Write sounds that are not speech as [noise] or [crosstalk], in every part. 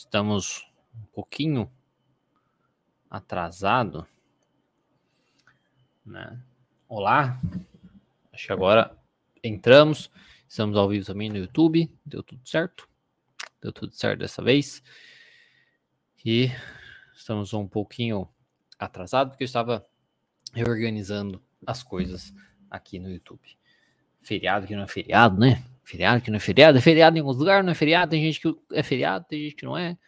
estamos um pouquinho atrasado, né? Olá, acho que agora entramos, estamos ao vivo também no YouTube, deu tudo certo, deu tudo certo dessa vez, e estamos um pouquinho atrasado porque eu estava reorganizando as coisas aqui no YouTube. Feriado que não é feriado, né? Feriado que não é feriado, é feriado em alguns lugares, não é feriado, tem gente que é feriado, tem gente que não é.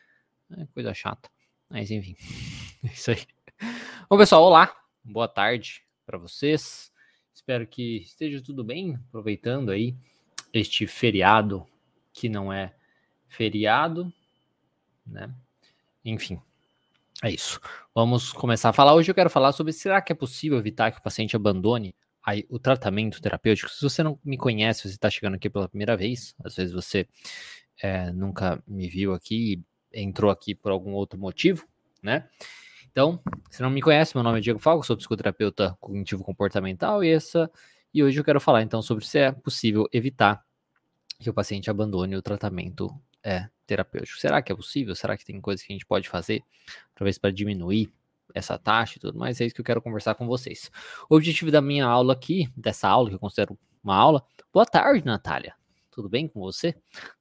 É coisa chata. Mas enfim, [laughs] é isso aí. Bom, pessoal, olá, boa tarde para vocês. Espero que esteja tudo bem, aproveitando aí este feriado que não é feriado, né? Enfim, é isso. Vamos começar a falar. Hoje eu quero falar sobre será que é possível evitar que o paciente abandone aí, o tratamento terapêutico. Se você não me conhece, você está chegando aqui pela primeira vez, às vezes você é, nunca me viu aqui entrou aqui por algum outro motivo, né? Então, se não me conhece, meu nome é Diego Falco, sou psicoterapeuta cognitivo comportamental e essa e hoje eu quero falar então sobre se é possível evitar que o paciente abandone o tratamento é, terapêutico. Será que é possível? Será que tem coisas que a gente pode fazer, talvez para diminuir essa taxa e tudo mais? É isso que eu quero conversar com vocês. O objetivo da minha aula aqui, dessa aula que eu considero uma aula, boa tarde, Natália. Tudo bem com você?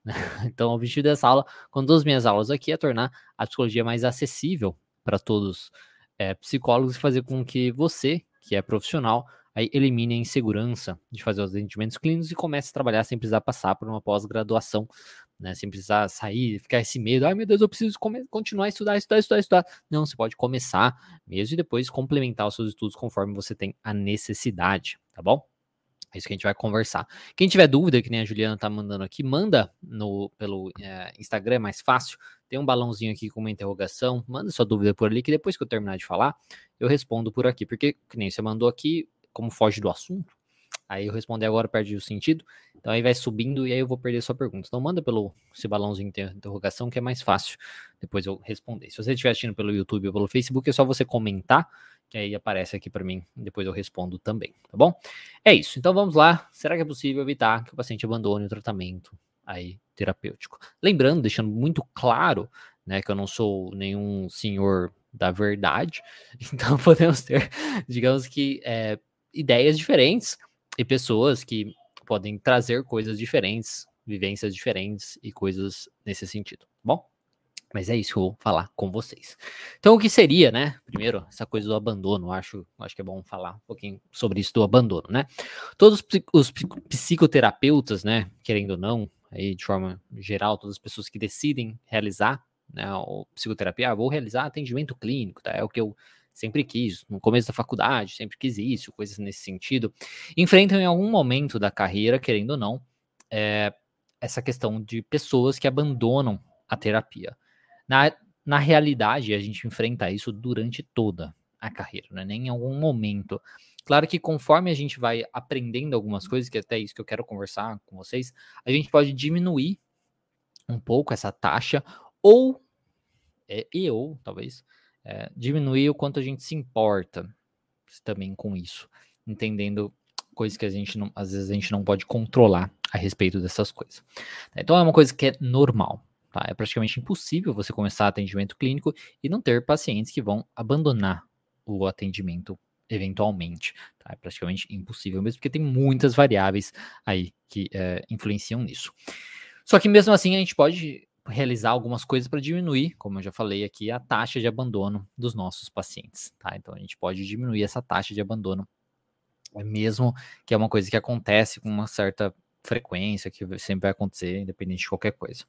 [laughs] Então, o objetivo dessa aula, com duas minhas aulas aqui, é tornar a psicologia mais acessível para todos é, psicólogos e fazer com que você, que é profissional, aí elimine a insegurança de fazer os atendimentos clínicos e comece a trabalhar sem precisar passar por uma pós-graduação né? Sem precisar sair, ficar esse medo, ai meu Deus, eu preciso continuar a estudar, estudar, estudar, estudar. Não, você pode começar mesmo e depois complementar os seus estudos conforme você tem a necessidade, tá bom? É isso que a gente vai conversar. Quem tiver dúvida, que nem a Juliana tá mandando aqui, manda no, pelo é, Instagram, é mais fácil. Tem um balãozinho aqui com uma interrogação. Manda sua dúvida por ali, que depois que eu terminar de falar, eu respondo por aqui. Porque, que nem você mandou aqui, como foge do assunto, Aí eu responder agora perde o sentido. Então aí vai subindo e aí eu vou perder sua pergunta. Então manda pelo esse balãozinho de interrogação que é mais fácil depois eu responder. Se você estiver assistindo pelo YouTube ou pelo Facebook, é só você comentar, que aí aparece aqui para mim, depois eu respondo também, tá bom? É isso. Então vamos lá. Será que é possível evitar que o paciente abandone o tratamento aí terapêutico? Lembrando, deixando muito claro, né, que eu não sou nenhum senhor da verdade, [laughs] então podemos ter, digamos que, é, ideias diferentes e pessoas que podem trazer coisas diferentes, vivências diferentes e coisas nesse sentido, tá bom? Mas é isso que eu vou falar com vocês. Então, o que seria, né? Primeiro, essa coisa do abandono. Acho, acho que é bom falar um pouquinho sobre isso do abandono, né? Todos os psicoterapeutas, né? Querendo ou não, aí de forma geral, todas as pessoas que decidem realizar né, psicoterapia, ah, vou realizar atendimento clínico, tá? É o que eu sempre quis, no começo da faculdade, sempre quis isso, coisas nesse sentido, enfrentam em algum momento da carreira, querendo ou não, é, essa questão de pessoas que abandonam a terapia. Na, na realidade, a gente enfrenta isso durante toda a carreira, né? nem em algum momento. Claro que conforme a gente vai aprendendo algumas coisas, que é até isso que eu quero conversar com vocês, a gente pode diminuir um pouco essa taxa, ou, é, e ou, talvez, é, diminuir o quanto a gente se importa também com isso, entendendo coisas que a gente não, às vezes a gente não pode controlar a respeito dessas coisas. Então é uma coisa que é normal. Tá? É praticamente impossível você começar atendimento clínico e não ter pacientes que vão abandonar o atendimento eventualmente. Tá? É praticamente impossível mesmo, porque tem muitas variáveis aí que é, influenciam nisso. Só que mesmo assim a gente pode realizar algumas coisas para diminuir, como eu já falei aqui, a taxa de abandono dos nossos pacientes, tá? Então a gente pode diminuir essa taxa de abandono, é mesmo que é uma coisa que acontece com uma certa frequência, que sempre vai acontecer, independente de qualquer coisa.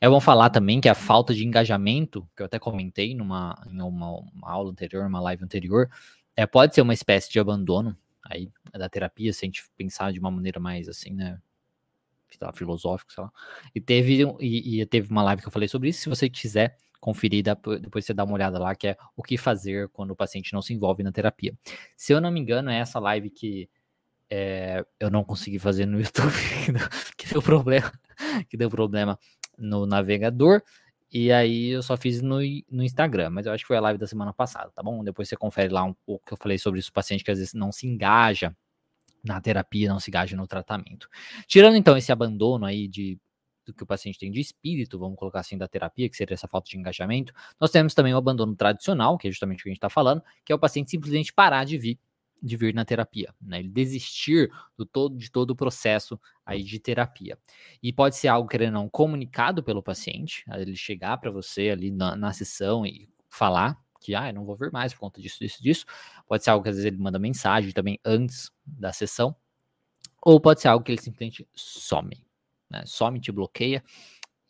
É bom falar também que a falta de engajamento, que eu até comentei numa em uma, uma aula anterior, uma live anterior, é, pode ser uma espécie de abandono aí da terapia, se a gente pensar de uma maneira mais assim, né, lá, filosófico, sei lá. E teve, e, e, teve uma live que eu falei sobre isso. Se você quiser conferir, depois você dá uma olhada lá, que é o que fazer quando o paciente não se envolve na terapia. Se eu não me engano, é essa live que é, eu não consegui fazer no [laughs] YouTube, que deu problema, que deu problema no navegador. E aí eu só fiz no, no Instagram, mas eu acho que foi a live da semana passada, tá bom? Depois você confere lá um pouco que eu falei sobre isso, o paciente que às vezes não se engaja na terapia, não se gaste no tratamento. Tirando então esse abandono aí de do que o paciente tem de espírito, vamos colocar assim, da terapia, que seria essa falta de engajamento. Nós temos também o abandono tradicional, que é justamente o que a gente está falando, que é o paciente simplesmente parar de vir de vir na terapia, né? Ele desistir do todo de todo o processo aí de terapia. E pode ser algo querendo não comunicado pelo paciente, ele chegar para você ali na, na sessão e falar que ah, não vou vir mais por conta disso, disso, disso. Pode ser algo que às vezes ele manda mensagem também antes da sessão, ou pode ser algo que ele simplesmente some, né? Some, te bloqueia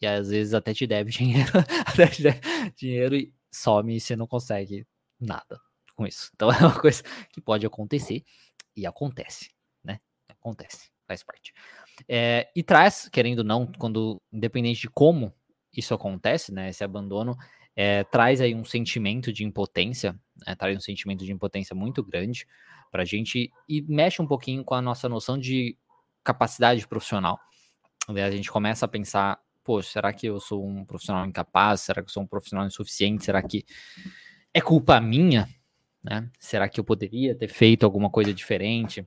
e às vezes até te deve [laughs] dinheiro, até te deve dinheiro e some e você não consegue nada com isso. Então [laughs] é uma coisa que pode acontecer e acontece, né? Acontece, faz parte. É, e traz, querendo ou não, quando independente de como isso acontece, né? Esse abandono é, traz aí um sentimento de impotência, né, traz um sentimento de impotência muito grande para a gente e mexe um pouquinho com a nossa noção de capacidade profissional. A gente começa a pensar, pô, será que eu sou um profissional incapaz? Será que eu sou um profissional insuficiente? Será que é culpa minha? Né? Será que eu poderia ter feito alguma coisa diferente?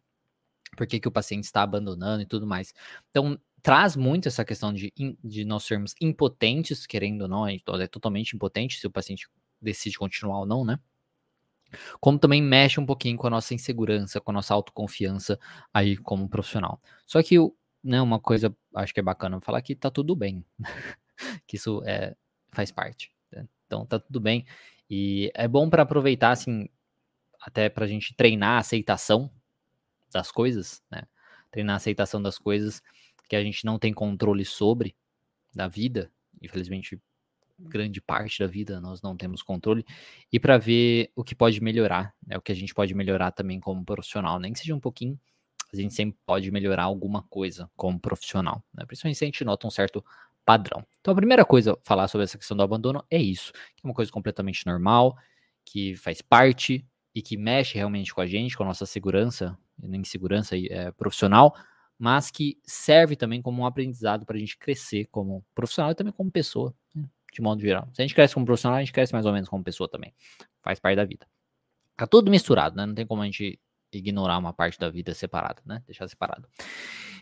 Por que, que o paciente está abandonando e tudo mais? Então, traz muito essa questão de, de nós sermos impotentes, querendo ou não, é totalmente impotente se o paciente decide continuar ou não, né? Como também mexe um pouquinho com a nossa insegurança, com a nossa autoconfiança aí como profissional. Só que, né, uma coisa acho que é bacana falar que tá tudo bem, [laughs] que isso é, faz parte. Né? Então tá tudo bem. E é bom para aproveitar, assim, até para a gente treinar a aceitação das coisas, né? Treinar a aceitação das coisas que a gente não tem controle sobre da vida, infelizmente grande parte da vida nós não temos controle, e para ver o que pode melhorar, né, o que a gente pode melhorar também como profissional, nem que seja um pouquinho, a gente sempre pode melhorar alguma coisa como profissional, né, principalmente se a gente nota um certo padrão. Então a primeira coisa falar sobre essa questão do abandono é isso, que é uma coisa completamente normal, que faz parte e que mexe realmente com a gente, com a nossa segurança, insegurança é, profissional, mas que serve também como um aprendizado para a gente crescer como profissional e também como pessoa, né, de modo geral. Se a gente cresce como profissional, a gente cresce mais ou menos como pessoa também. Faz parte da vida. Tá tudo misturado, né? Não tem como a gente ignorar uma parte da vida separada, né? Deixar separado.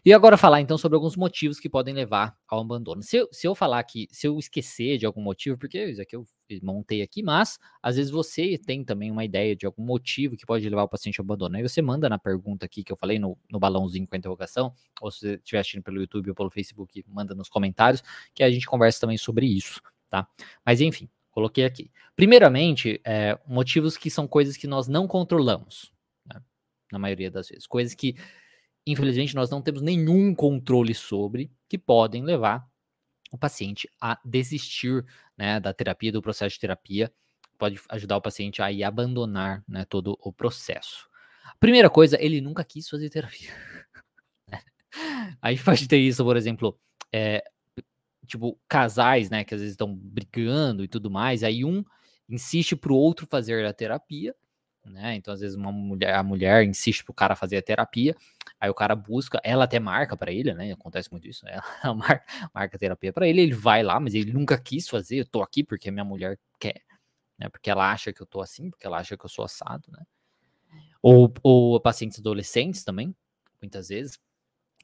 E agora falar então sobre alguns motivos que podem levar ao abandono. Se eu, se eu falar que, se eu esquecer de algum motivo, porque isso aqui eu montei aqui, mas às vezes você tem também uma ideia de algum motivo que pode levar o paciente ao abandono. Aí você manda na pergunta aqui que eu falei no, no balãozinho com a interrogação, ou se você estiver assistindo pelo YouTube ou pelo Facebook, manda nos comentários, que a gente conversa também sobre isso, tá? Mas enfim, coloquei aqui. Primeiramente, é, motivos que são coisas que nós não controlamos? Na maioria das vezes. Coisas que infelizmente, nós não temos nenhum controle sobre, que podem levar o paciente a desistir né, da terapia, do processo de terapia, pode ajudar o paciente a ir abandonar né, todo o processo. Primeira coisa, ele nunca quis fazer terapia. [laughs] a gente [laughs] pode ter isso, por exemplo, é, tipo, casais, né, que às vezes estão brigando e tudo mais, aí um insiste pro outro fazer a terapia, né? Então, às vezes, uma mulher, a mulher insiste pro cara fazer a terapia, aí o cara busca, ela até marca para ele, né? Acontece muito isso, [laughs] ela marca, marca terapia para ele, ele vai lá, mas ele nunca quis fazer, eu tô aqui porque minha mulher quer, né? Porque ela acha que eu tô assim, porque ela acha que eu sou assado, né? Ou, ou pacientes adolescentes também, muitas vezes.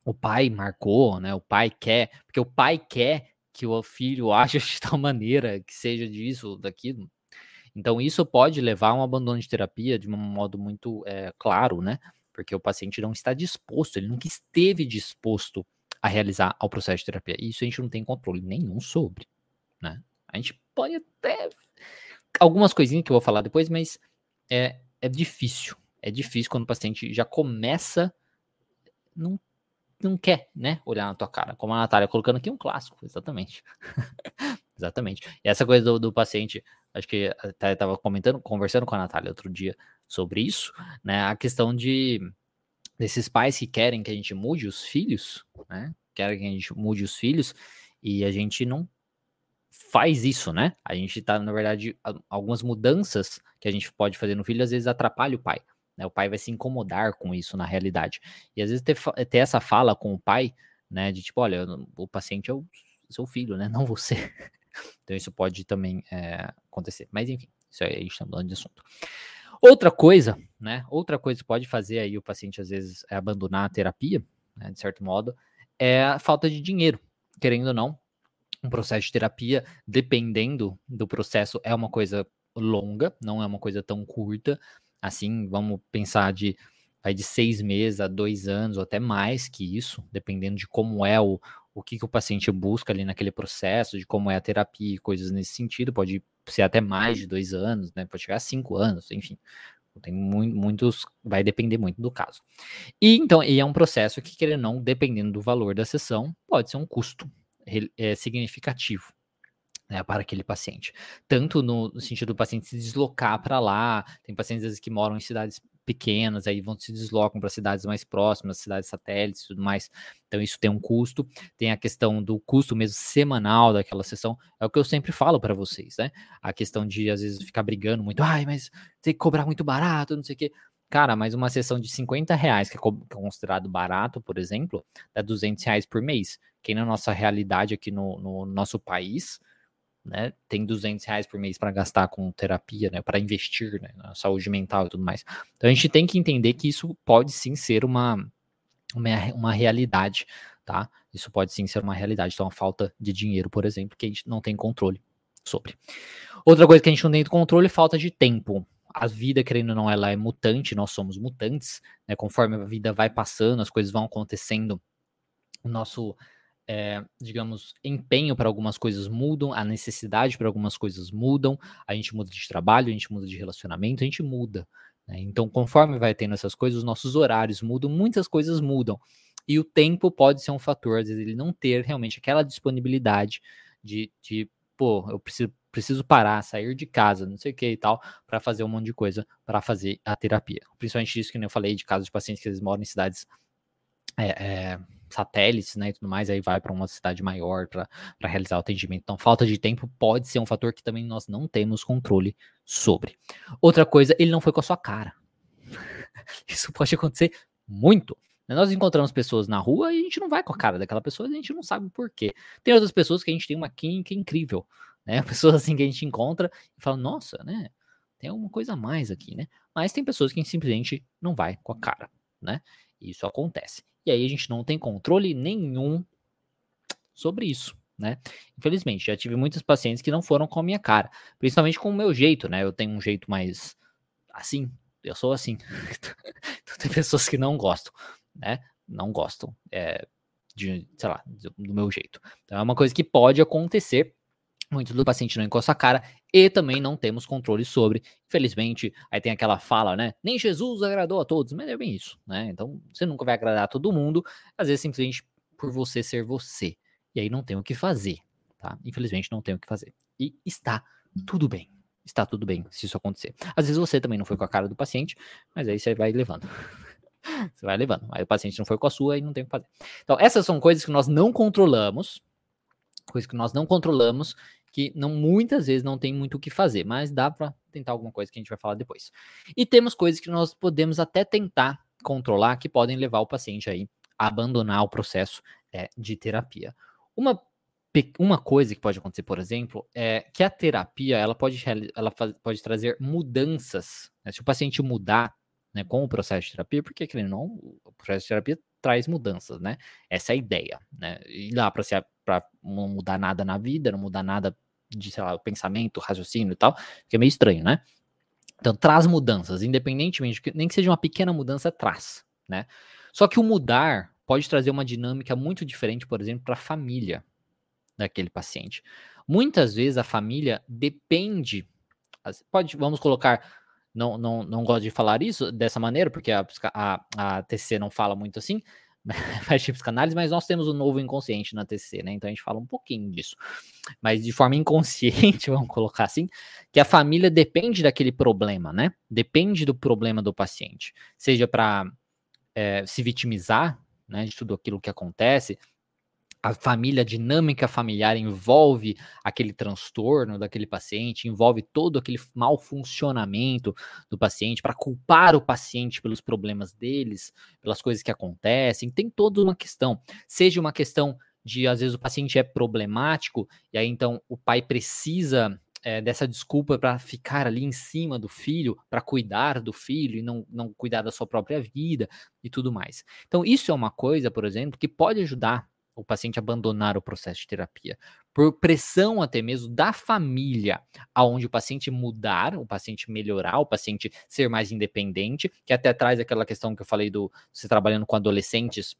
O pai marcou, né? O pai quer, porque o pai quer que o filho [laughs] ache de tal maneira que seja disso, daquilo. Então, isso pode levar a um abandono de terapia de um modo muito é, claro, né? Porque o paciente não está disposto, ele nunca esteve disposto a realizar o processo de terapia. E isso a gente não tem controle nenhum sobre, né? A gente pode até. Algumas coisinhas que eu vou falar depois, mas é, é difícil. É difícil quando o paciente já começa. Não, não quer, né? Olhar na tua cara. Como a Natália colocando aqui um clássico, exatamente. [laughs] exatamente. E essa coisa do, do paciente acho que até estava comentando, conversando com a Natália outro dia sobre isso, né? A questão de desses pais que querem que a gente mude os filhos, né? Querem que a gente mude os filhos e a gente não faz isso, né? A gente tá, na verdade, algumas mudanças que a gente pode fazer no filho às vezes atrapalha o pai. Né? O pai vai se incomodar com isso na realidade. E às vezes ter, ter essa fala com o pai, né? De tipo, olha, o paciente é o seu filho, né? [laughs] Não você. Então isso pode também é, acontecer. Mas enfim, isso aí está mudando de assunto. Outra coisa, né? Outra coisa que pode fazer aí o paciente às vezes é abandonar a terapia, né, de certo modo, é a falta de dinheiro. querendo ou não, um processo de terapia, dependendo do processo, é uma coisa longa, não é uma coisa tão curta. Assim, vamos pensar de vai de seis meses a dois anos, ou até mais que isso, dependendo de como é o, o que, que o paciente busca ali naquele processo, de como é a terapia e coisas nesse sentido, pode ser até mais de dois anos, né? Pode chegar a cinco anos, enfim. Tem muitos, vai depender muito do caso. E então, e é um processo que, querendo ou não, dependendo do valor da sessão, pode ser um custo é, significativo. Né, para aquele paciente. Tanto no sentido do paciente se deslocar para lá, tem pacientes às vezes que moram em cidades pequenas, aí vão se deslocam para cidades mais próximas, cidades satélites e tudo mais. Então isso tem um custo. Tem a questão do custo mesmo semanal daquela sessão. É o que eu sempre falo para vocês, né? A questão de às vezes ficar brigando muito, ai, mas tem que cobrar muito barato, não sei o quê. Cara, mas uma sessão de 50 reais, que é, é considerado barato, por exemplo, dá 200 reais por mês. Que na nossa realidade aqui no, no nosso país, né, tem 200 reais por mês para gastar com terapia, né, para investir né, na saúde mental e tudo mais. Então a gente tem que entender que isso pode sim ser uma, uma, uma realidade, tá? Isso pode sim ser uma realidade. Então a falta de dinheiro, por exemplo, que a gente não tem controle sobre. Outra coisa que a gente não tem controle é falta de tempo. A vida, querendo ou não, ela é mutante, nós somos mutantes, né? Conforme a vida vai passando, as coisas vão acontecendo, o nosso é, digamos, empenho para algumas coisas mudam, a necessidade para algumas coisas mudam, a gente muda de trabalho, a gente muda de relacionamento, a gente muda. Né? Então, conforme vai tendo essas coisas, os nossos horários mudam, muitas coisas mudam. E o tempo pode ser um fator, às vezes, ele não ter realmente aquela disponibilidade de, de pô, eu preciso, preciso parar, sair de casa, não sei o que e tal, para fazer um monte de coisa para fazer a terapia. Principalmente isso que eu falei de casos de pacientes que eles moram em cidades. É, é, satélites, né, e tudo mais, aí vai para uma cidade maior para realizar o atendimento. Então, falta de tempo pode ser um fator que também nós não temos controle sobre. Outra coisa, ele não foi com a sua cara. [laughs] Isso pode acontecer muito. Nós encontramos pessoas na rua e a gente não vai com a cara daquela pessoa, a gente não sabe o porquê. Tem outras pessoas que a gente tem uma química incrível, né? [laughs] Pessoas assim que a gente encontra e fala, nossa, né? Tem alguma coisa a mais aqui, né? Mas tem pessoas que simplesmente não vai com a cara, né? Isso acontece. E aí a gente não tem controle nenhum sobre isso, né? Infelizmente, já tive muitos pacientes que não foram com a minha cara, principalmente com o meu jeito, né? Eu tenho um jeito mais assim, eu sou assim. [laughs] então, tem pessoas que não gostam, né? Não gostam é, de, sei lá, do meu jeito. Então é uma coisa que pode acontecer muito do paciente não encosta a cara e também não temos controle sobre. Infelizmente, aí tem aquela fala, né? Nem Jesus agradou a todos, mas é bem isso, né? Então, você nunca vai agradar a todo mundo, às vezes simplesmente por você ser você. E aí não tem o que fazer, tá? Infelizmente não tem o que fazer. E está tudo bem. Está tudo bem se isso acontecer. Às vezes você também não foi com a cara do paciente, mas aí você vai levando. [laughs] você vai levando. Aí o paciente não foi com a sua e não tem o que fazer. Então, essas são coisas que nós não controlamos, coisas que nós não controlamos que não muitas vezes não tem muito o que fazer, mas dá para tentar alguma coisa que a gente vai falar depois. E temos coisas que nós podemos até tentar controlar que podem levar o paciente aí a abandonar o processo é, de terapia. Uma uma coisa que pode acontecer, por exemplo, é que a terapia ela pode, ela pode trazer mudanças. Né? Se o paciente mudar né, com o processo de terapia, porque querendo não, o processo de terapia traz mudanças, né? Essa é a ideia, né? E lá para não mudar nada na vida, não mudar nada de, sei lá, pensamento, raciocínio e tal, que é meio estranho, né? Então traz mudanças, independentemente, nem que seja uma pequena mudança, traz, né? Só que o mudar pode trazer uma dinâmica muito diferente, por exemplo, para a família daquele paciente. Muitas vezes a família depende, pode, vamos colocar não, não, não gosto de falar isso dessa maneira, porque a, a, a TC não fala muito assim, [laughs] faz de psicanálise, mas nós temos o novo inconsciente na TC, né? Então a gente fala um pouquinho disso. Mas de forma [laughs] inconsciente, vamos colocar assim, que a família depende daquele problema, né? Depende do problema do paciente. Seja para é, se vitimizar, né, de tudo aquilo que acontece, a família, a dinâmica familiar envolve aquele transtorno daquele paciente, envolve todo aquele mau funcionamento do paciente, para culpar o paciente pelos problemas deles, pelas coisas que acontecem, tem toda uma questão. Seja uma questão de, às vezes, o paciente é problemático, e aí então o pai precisa é, dessa desculpa para ficar ali em cima do filho, para cuidar do filho e não, não cuidar da sua própria vida e tudo mais. Então, isso é uma coisa, por exemplo, que pode ajudar o paciente abandonar o processo de terapia, por pressão até mesmo da família, aonde o paciente mudar, o paciente melhorar, o paciente ser mais independente, que até traz aquela questão que eu falei do você trabalhando com adolescentes,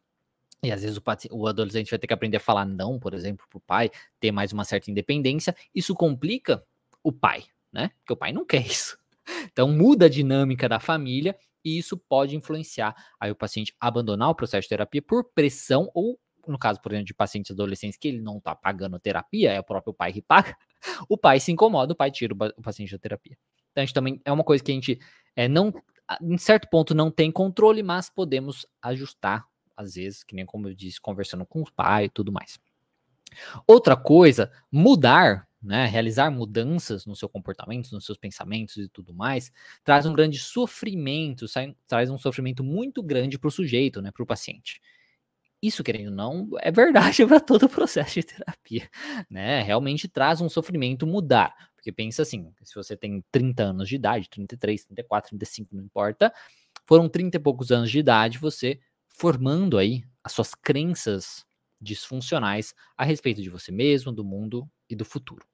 e às vezes o, o, adolescente vai ter que aprender a falar não, por exemplo, para o pai, ter mais uma certa independência. Isso complica o pai, né? Porque o pai não quer [laughs] isso. Então muda a dinâmica da família e isso pode influenciar aí o paciente abandonar o processo de terapia por pressão ou no caso, por exemplo, de pacientes adolescentes que ele não está pagando terapia, é o próprio pai que paga, [laughs] o pai se incomoda, o pai tira o, paciente da terapia. Então, a gente também é uma coisa que a gente é, não, em certo ponto, não tem controle, mas podemos ajustar, às vezes, que nem como eu disse, conversando com o pai e tudo mais. Outra coisa, mudar, né, realizar mudanças no seu comportamento, nos seus pensamentos e tudo mais, traz um grande sofrimento, traz um sofrimento muito grande para o sujeito, né, para o paciente. Isso, querendo ou não, é verdade [laughs] para todo o processo de terapia, né? Realmente traz um sofrimento mudar. Porque pensa assim, se você tem 30 anos de idade, 33, 34, 35, não importa, foram 30 e poucos anos de idade, você formando aí as suas crenças disfuncionais a respeito de você mesmo, do mundo e do futuro.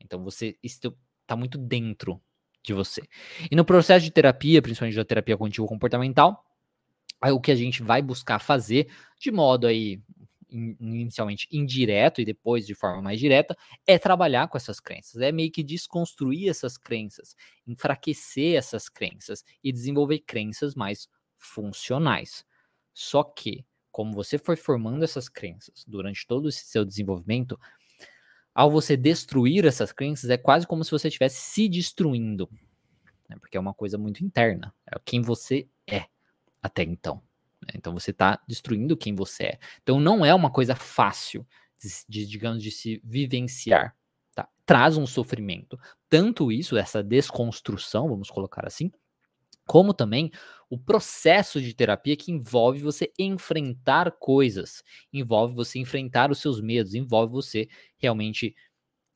Então você está muito dentro de você. E no processo de terapia, principalmente da terapia cognitivo comportamental, Aí, o que a gente vai buscar fazer de modo aí inicialmente indireto e depois de forma mais direta, é trabalhar com essas crenças, é meio que desconstruir essas crenças, enfraquecer essas crenças e desenvolver crenças mais funcionais. Só que, como você foi formando essas crenças durante todo esse seu desenvolvimento, ao você destruir essas crenças, é quase como se você estivesse se destruindo, né? porque é uma coisa muito interna, é quem você é até então. Né? Então você está destruindo quem você é. Então não é uma coisa fácil, de, de, digamos, de se vivenciar. Tá? Traz um sofrimento. Tanto isso, essa desconstrução, vamos colocar assim, como também o processo de terapia que envolve você enfrentar coisas, envolve você enfrentar os seus medos, envolve você realmente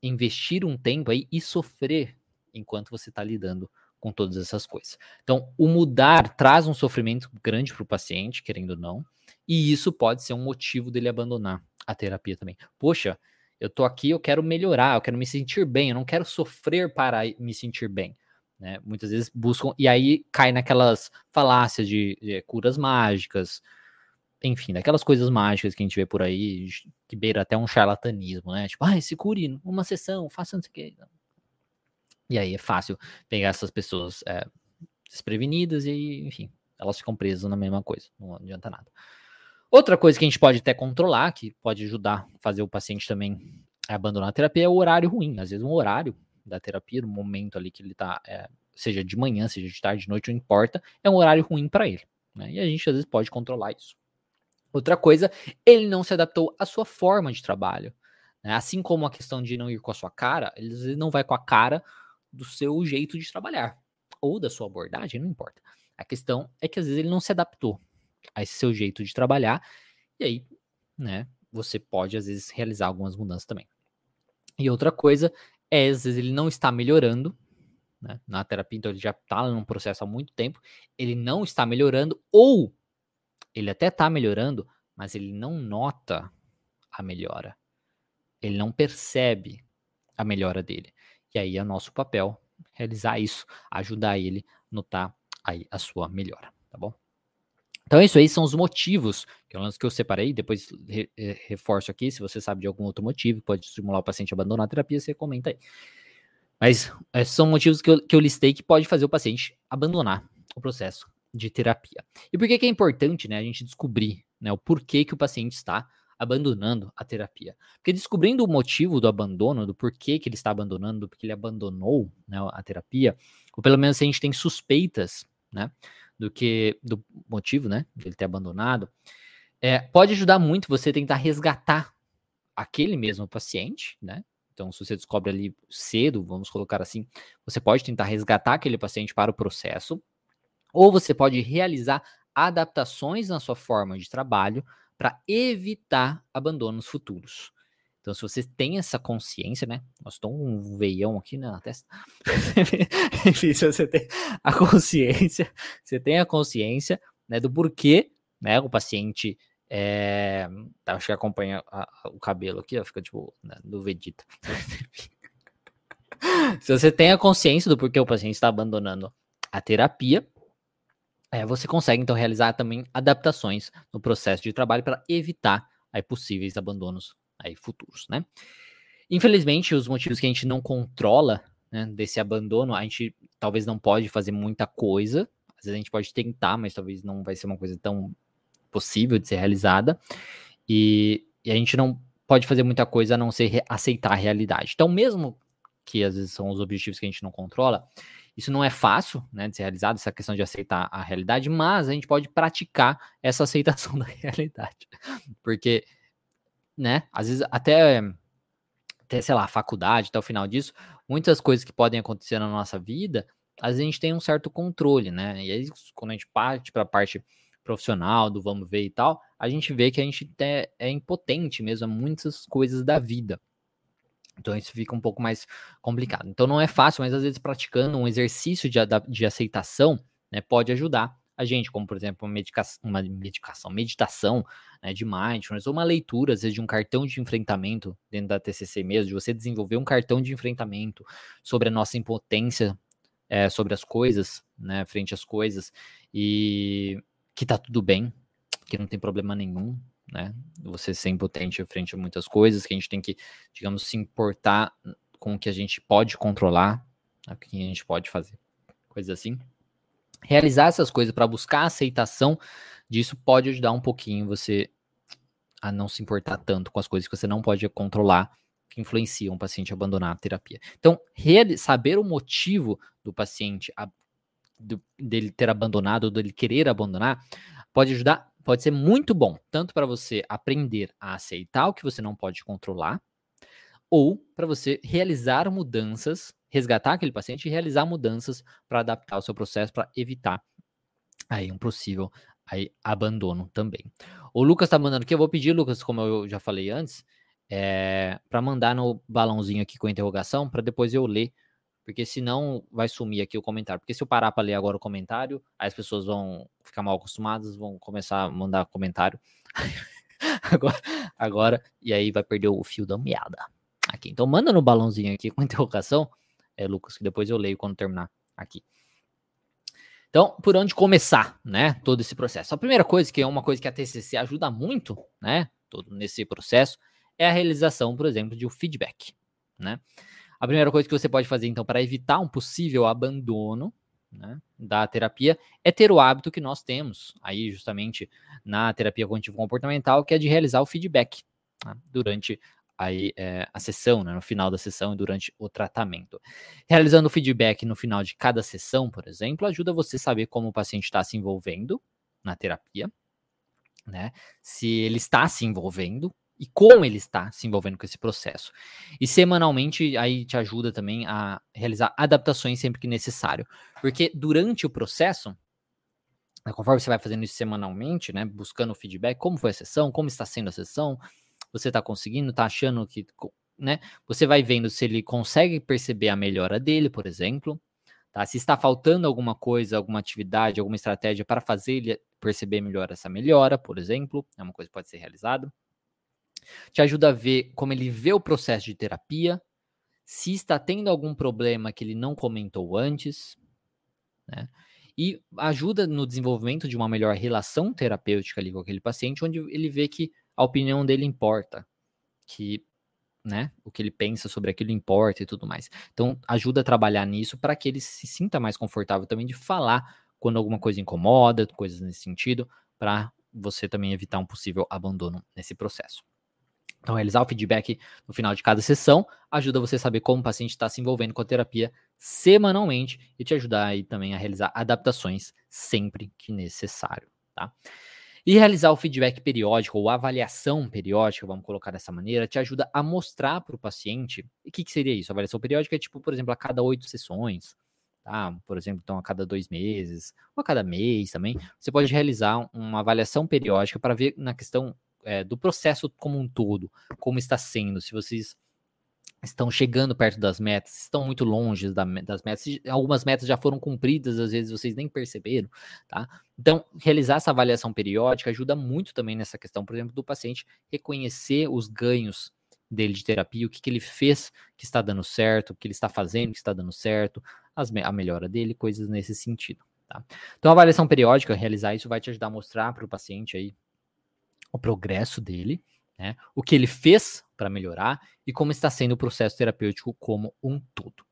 investir um tempo aí e sofrer enquanto você está lidando com todas essas coisas. Então, o mudar traz um sofrimento grande para o paciente, querendo ou não, e isso pode ser um motivo dele abandonar a terapia também. Poxa, eu tô aqui, eu quero melhorar, eu quero me sentir bem, eu não quero sofrer para me sentir bem. Né? Muitas vezes buscam, e aí cai naquelas falácias de, de curas mágicas, enfim, daquelas coisas mágicas que a gente vê por aí, que beira até um charlatanismo, né? Tipo, ah, se cure uma sessão, faça não sei o que. E aí é fácil pegar essas pessoas é, desprevenidas e, enfim, elas ficam presas na mesma coisa, não adianta nada. Outra coisa que a gente pode até controlar, que pode ajudar a fazer o paciente também abandonar a terapia, é o horário ruim. Às vezes, um horário da terapia, no momento ali que ele tá, é, seja de manhã, seja de tarde, de noite, não importa, é um horário ruim para ele. Né? E a gente às vezes pode controlar isso. Outra coisa, ele não se adaptou à sua forma de trabalho. Né? Assim como a questão de não ir com a sua cara, ele não vai com a cara do seu jeito de trabalhar ou da sua abordagem, não importa. A questão é que às vezes ele não se adaptou a esse seu jeito de trabalhar e aí, né, você pode às vezes realizar algumas mudanças também. E outra coisa é às vezes ele não está melhorando né, na terapia, então ele já está num processo há muito tempo, ele não está melhorando ou ele até está melhorando, mas ele não nota a melhora. Ele não percebe a melhora dele. E aí é nosso papel realizar isso, ajudar ele a notar aí a sua melhora, tá bom? Então, isso aí são os motivos, que é lance que eu separei, depois re, re, reforço aqui, se você sabe de algum outro motivo, pode estimular o paciente a abandonar a terapia, você comenta aí. Mas esses é, são motivos que eu, que eu listei que pode fazer o paciente abandonar o processo de terapia. E por que, que é importante né, a gente descobrir né, o porquê que o paciente está abandonando a terapia. Porque descobrindo o motivo do abandono, do porquê que ele está abandonando, do porquê ele abandonou né, a terapia, ou pelo menos a gente tem suspeitas, né, do que do motivo, né, dele ter abandonado, é, pode ajudar muito você tentar resgatar aquele mesmo paciente, né? Então, se você descobre ali cedo, vamos colocar assim, você pode tentar resgatar aquele paciente para o processo, ou você pode realizar adaptações na sua forma de trabalho para evitar abandonos futuros. Então, se você tem essa consciência, né? Nós estamos um veião aqui na testa. [laughs] Enfim, se você tem a consciência, você tem a consciência né, do porquê né, o paciente É, tá, acho que acompanha a, a, o cabelo aqui, ó, fica tipo né, do Vegeta. [laughs] Se você tem a consciência do porquê o paciente está abandonando a terapia, é, você consegue então realizar também adaptações no processo de trabalho para evitar aí, possíveis abandonos aí, futuros, né? Infelizmente, os motivos que a gente não controla né, desse abandono, a gente talvez não pode fazer muita coisa. Às vezes a gente pode tentar, mas talvez não vai ser uma coisa tão possível de ser realizada. E, e a gente não pode fazer muita coisa a não ser aceitar a realidade. Então, mesmo que às vezes são os objetivos que a gente não controla, isso não é fácil né, de ser realizado, essa questão de aceitar a realidade, mas a gente pode praticar essa aceitação [laughs] da realidade. Porque, né, às vezes até, até sei lá, faculdade, até o final disso, muitas coisas que podem acontecer na nossa vida, às vezes a gente tem um certo controle, né? E aí, quando a gente parte para a parte profissional, do vamos ver e tal, a gente vê que a gente é, é impotente mesmo a muitas coisas da vida. Então isso fica um pouco mais complicado. Então não é fácil, mas às vezes praticando um exercício de, de aceitação né, pode ajudar a gente, como por exemplo uma, medicação, uma medicação meditação né, de mindfulness, ou uma leitura, às vezes, de um cartão de enfrentamento dentro da TCC mesmo, de você desenvolver um cartão de enfrentamento sobre a nossa impotência é, sobre as coisas, né, frente às coisas, e que tá tudo bem, que não tem problema nenhum, né? Você ser impotente frente a muitas coisas, que a gente tem que, digamos, se importar com o que a gente pode controlar, né? o que a gente pode fazer, coisas assim. Realizar essas coisas para buscar a aceitação disso pode ajudar um pouquinho você a não se importar tanto com as coisas que você não pode controlar que influenciam o paciente a abandonar a terapia. Então, saber o motivo do paciente a, do, dele ter abandonado ou dele querer abandonar pode ajudar pode ser muito bom, tanto para você aprender a aceitar o que você não pode controlar, ou para você realizar mudanças, resgatar aquele paciente e realizar mudanças para adaptar o seu processo para evitar aí um possível aí, abandono também. O Lucas está mandando aqui, eu vou pedir, Lucas, como eu já falei antes, é, para mandar no balãozinho aqui com interrogação, para depois eu ler porque senão vai sumir aqui o comentário. Porque se eu parar para ler agora o comentário, aí as pessoas vão ficar mal acostumadas, vão começar a mandar comentário. [laughs] agora, agora, e aí vai perder o fio da meada. Aqui. Então manda no balãozinho aqui com [laughs] interrogação, é, Lucas, que depois eu leio quando terminar aqui. Então, por onde começar, né, todo esse processo? A primeira coisa, que é uma coisa que a TCC ajuda muito, né, todo nesse processo, é a realização, por exemplo, de um feedback, né? A primeira coisa que você pode fazer, então, para evitar um possível abandono né, da terapia é ter o hábito que nós temos aí, justamente na terapia cognitivo-comportamental, que é de realizar o feedback né, durante aí, é, a sessão, né, no final da sessão e durante o tratamento. Realizando o feedback no final de cada sessão, por exemplo, ajuda você a saber como o paciente está se envolvendo na terapia, né? Se ele está se envolvendo, e como ele está se envolvendo com esse processo. E semanalmente aí te ajuda também a realizar adaptações sempre que necessário, porque durante o processo, né, conforme você vai fazendo isso semanalmente, né, buscando feedback, como foi a sessão, como está sendo a sessão, você está conseguindo, está achando que, né, você vai vendo se ele consegue perceber a melhora dele, por exemplo, tá? Se está faltando alguma coisa, alguma atividade, alguma estratégia para fazer ele perceber melhor essa melhora, por exemplo, é uma coisa que pode ser realizada te ajuda a ver como ele vê o processo de terapia, se está tendo algum problema que ele não comentou antes, né? E ajuda no desenvolvimento de uma melhor relação terapêutica ali com aquele paciente, onde ele vê que a opinião dele importa, que né, o que ele pensa sobre aquilo importa e tudo mais. Então, ajuda a trabalhar nisso para que ele se sinta mais confortável também de falar quando alguma coisa incomoda, coisas nesse sentido, para você também evitar um possível abandono nesse processo. Então, realizar o feedback no final de cada sessão ajuda você a saber como o paciente está se envolvendo com a terapia semanalmente e te ajudar aí também a realizar adaptações sempre que necessário, tá? E realizar o feedback periódico ou avaliação periódica, vamos colocar dessa maneira, te ajuda a mostrar para o paciente. O que, que, seria isso? A avaliação periódica é tipo, por exemplo, a cada oito sessões, tá? Por exemplo, então a cada dois meses, ou a cada mês também. Você pode realizar uma avaliação periódica para ver na questão é, do processo como um todo, como está sendo, se vocês estão chegando perto das metas, estão muito longe das metas. Algumas metas já foram cumpridas, às vezes vocês nem perceberam, tá? Então, realizar essa avaliação periódica ajuda muito também nessa questão, por exemplo, do paciente reconhecer os ganhos dele de terapia, o que, que ele fez que está dando certo, o que ele está fazendo que está dando certo, as, a melhora dele, coisas nesse sentido. Tá? Então, a avaliação periódica, realizar isso vai te ajudar a mostrar para o paciente aí o progresso dele, né? o que ele fez para melhorar e como está sendo o processo terapêutico como um todo.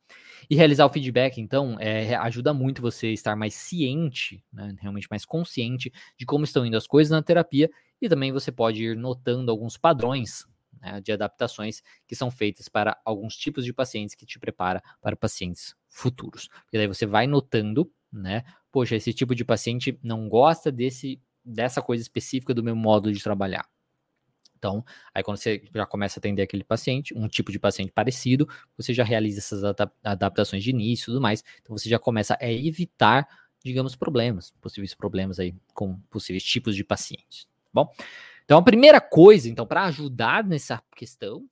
E realizar o feedback, então, é, ajuda muito você estar mais ciente, né, realmente mais consciente de como estão indo as coisas na terapia e também você pode ir notando alguns padrões né, de adaptações que são feitas para alguns tipos de pacientes que te prepara para pacientes futuros. E daí você vai notando, né? Poxa, esse tipo de paciente não gosta desse dessa coisa específica do meu modo de trabalhar. Então, aí quando você já começa a atender aquele paciente, um tipo de paciente parecido, você já realiza essas adaptações de início e tudo mais. Então, você já começa a evitar, digamos, problemas, possíveis problemas aí com possíveis tipos de pacientes. Tá bom, então a primeira coisa, então, para ajudar nessa questão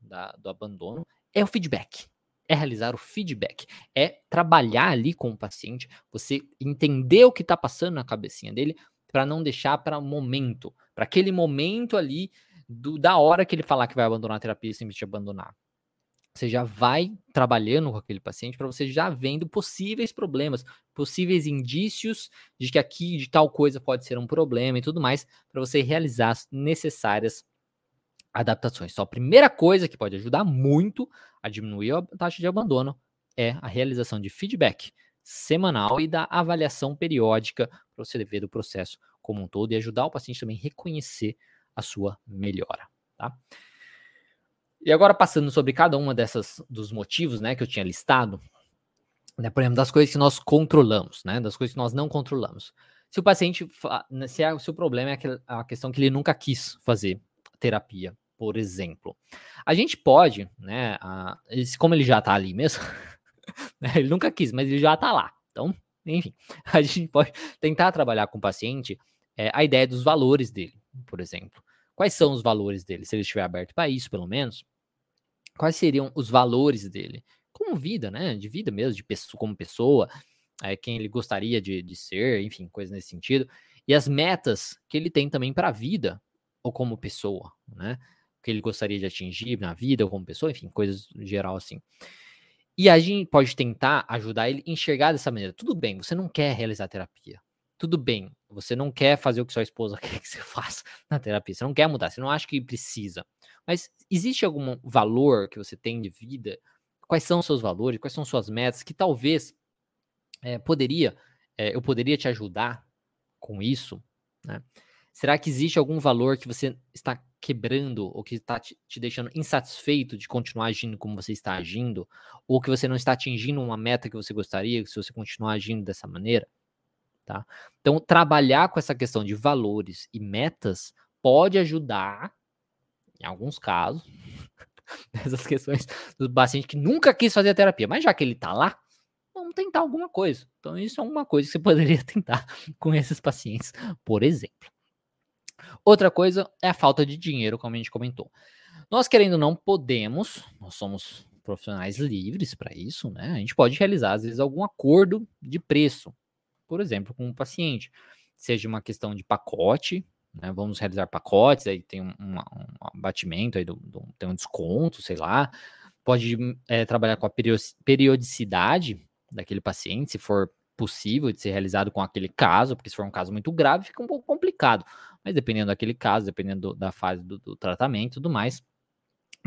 da, do abandono é o feedback. É realizar o feedback, é trabalhar ali com o paciente, você entender o que está passando na cabecinha dele, para não deixar para o momento, para aquele momento ali do, da hora que ele falar que vai abandonar a terapia e simplesmente abandonar. Você já vai trabalhando com aquele paciente para você já vendo possíveis problemas, possíveis indícios de que aqui de tal coisa pode ser um problema e tudo mais, para você realizar as necessárias adaptações. Então, a primeira coisa que pode ajudar muito a diminuir a taxa de abandono é a realização de feedback semanal e da avaliação periódica para você ver o processo como um todo e ajudar o paciente também a reconhecer a sua melhora, tá? E agora passando sobre cada uma dessas dos motivos, né, que eu tinha listado, né, por exemplo, das coisas que nós controlamos, né, das coisas que nós não controlamos. Se o paciente, né, se, é, se o problema é a questão que ele nunca quis fazer terapia, por exemplo, a gente pode, né, a, como ele já tá ali mesmo, [laughs] [laughs] ele nunca quis, mas ele já tá lá. Então, enfim, [laughs] a gente pode tentar trabalhar com o paciente é, a ideia dos valores dele, por exemplo. Quais são os valores dele? Se ele estiver aberto para isso, pelo menos, quais seriam os valores dele? Como vida, né? De vida mesmo, de pessoa, como pessoa, é, quem ele gostaria de, de ser, enfim, coisas nesse sentido. E as metas que ele tem também para a vida, ou como pessoa, né? Que ele gostaria de atingir na vida, ou como pessoa, enfim, coisas em geral assim. E a gente pode tentar ajudar ele a enxergar dessa maneira. Tudo bem, você não quer realizar terapia tudo bem, você não quer fazer o que sua esposa [laughs] quer que você faça na terapia, você não quer mudar, você não acha que precisa. Mas existe algum valor que você tem de vida? Quais são seus valores? Quais são suas metas que talvez é, poderia, é, eu poderia te ajudar com isso? Né? Será que existe algum valor que você está quebrando ou que está te, te, deixando insatisfeito de continuar agindo como você está agindo? Ou que você não está atingindo uma meta que você gostaria, se você continuar agindo dessa maneira? Tá? Então, trabalhar com essa questão de valores e metas pode ajudar, em alguns casos, [laughs] nessas questões do paciente que nunca quis fazer a terapia, mas já que ele está lá, vamos tentar alguma coisa. Então, isso é uma coisa que você [laughs] poderia tentar com esses pacientes, por exemplo. Outra coisa é a falta de dinheiro, como a gente comentou. Nós, querendo não, podemos, nós somos profissionais livres para isso, né? A gente pode realizar, às vezes, algum acordo de preço por exemplo, com o paciente. Seja uma questão de pacote, né, vamos realizar pacotes, aí tem um, um, um abatimento, aí do, do, tem um desconto, sei lá. Pode é, trabalhar com a periodicidade daquele paciente, se for possível de ser realizado com aquele caso, porque se for um caso muito grave, fica um pouco complicado. Mas dependendo daquele caso, dependendo do, da fase do, do tratamento e tudo mais,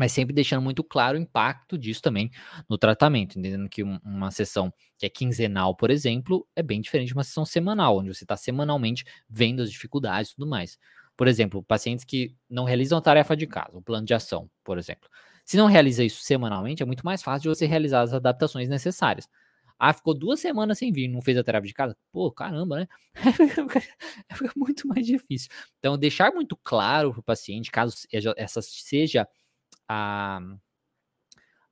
mas sempre deixando muito claro o impacto disso também no tratamento, entendendo que uma sessão que é quinzenal, por exemplo, é bem diferente de uma sessão semanal, onde você está semanalmente vendo as dificuldades e tudo mais. Por exemplo, pacientes que não realizam a tarefa de casa, o plano de ação, por exemplo. Se não realiza isso semanalmente, é muito mais fácil de você realizar as adaptações necessárias. Ah, ficou duas semanas sem vir, não fez a tarefa de casa? Pô, caramba, né? [laughs] Fica muito mais difícil. Então, deixar muito claro para o paciente, caso essa seja a,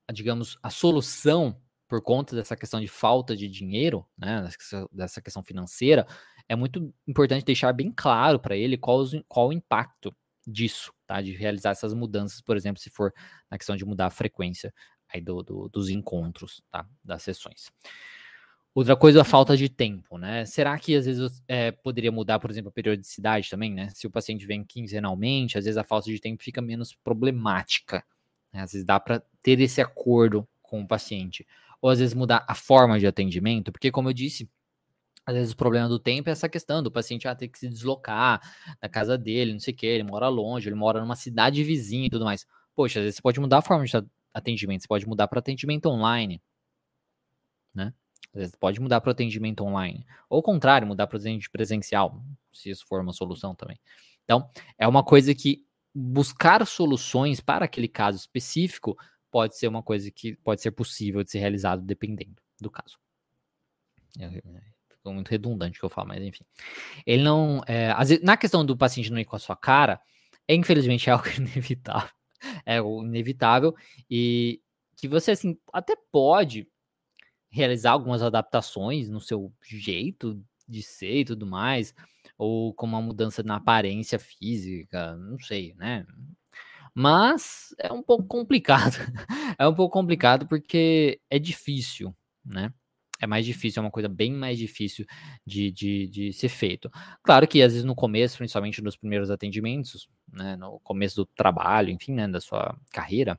a, digamos, a solução por conta dessa questão de falta de dinheiro, né, dessa questão financeira, é muito importante deixar bem claro para ele qual, qual o impacto disso, tá? De realizar essas mudanças, por exemplo, se for na questão de mudar a frequência aí do, do dos encontros, tá? Das sessões. Outra coisa, a falta de tempo, né? Será que às vezes é, poderia mudar, por exemplo, a periodicidade também, né? Se o paciente vem quinzenalmente, às vezes a falta de tempo fica menos problemática. Né? Às vezes dá para ter esse acordo com o paciente. Ou às vezes mudar a forma de atendimento, porque, como eu disse, às vezes o problema do tempo é essa questão do paciente ah, ter que se deslocar da casa dele, não sei o que, ele mora longe, ele mora numa cidade vizinha e tudo mais. Poxa, às vezes você pode mudar a forma de atendimento, você pode mudar para atendimento online, né? Vezes pode mudar para atendimento online. Ou ao contrário, mudar para atendimento presencial, se isso for uma solução também. Então, é uma coisa que buscar soluções para aquele caso específico pode ser uma coisa que pode ser possível de ser realizado dependendo do caso. É, é, ficou muito redundante o que eu falo, mas enfim. Ele não. É, na questão do paciente não ir com a sua cara, é, infelizmente [laughs] é algo inevitável. É inevitável. E que você, assim, até pode realizar algumas adaptações no seu jeito de ser e tudo mais, ou com uma mudança na aparência física, não sei, né? Mas é um pouco complicado. [laughs] é um pouco complicado porque é difícil, né? É mais difícil, é uma coisa bem mais difícil de, de, de ser feito. Claro que às vezes no começo, principalmente nos primeiros atendimentos, né, no começo do trabalho, enfim, né, da sua carreira,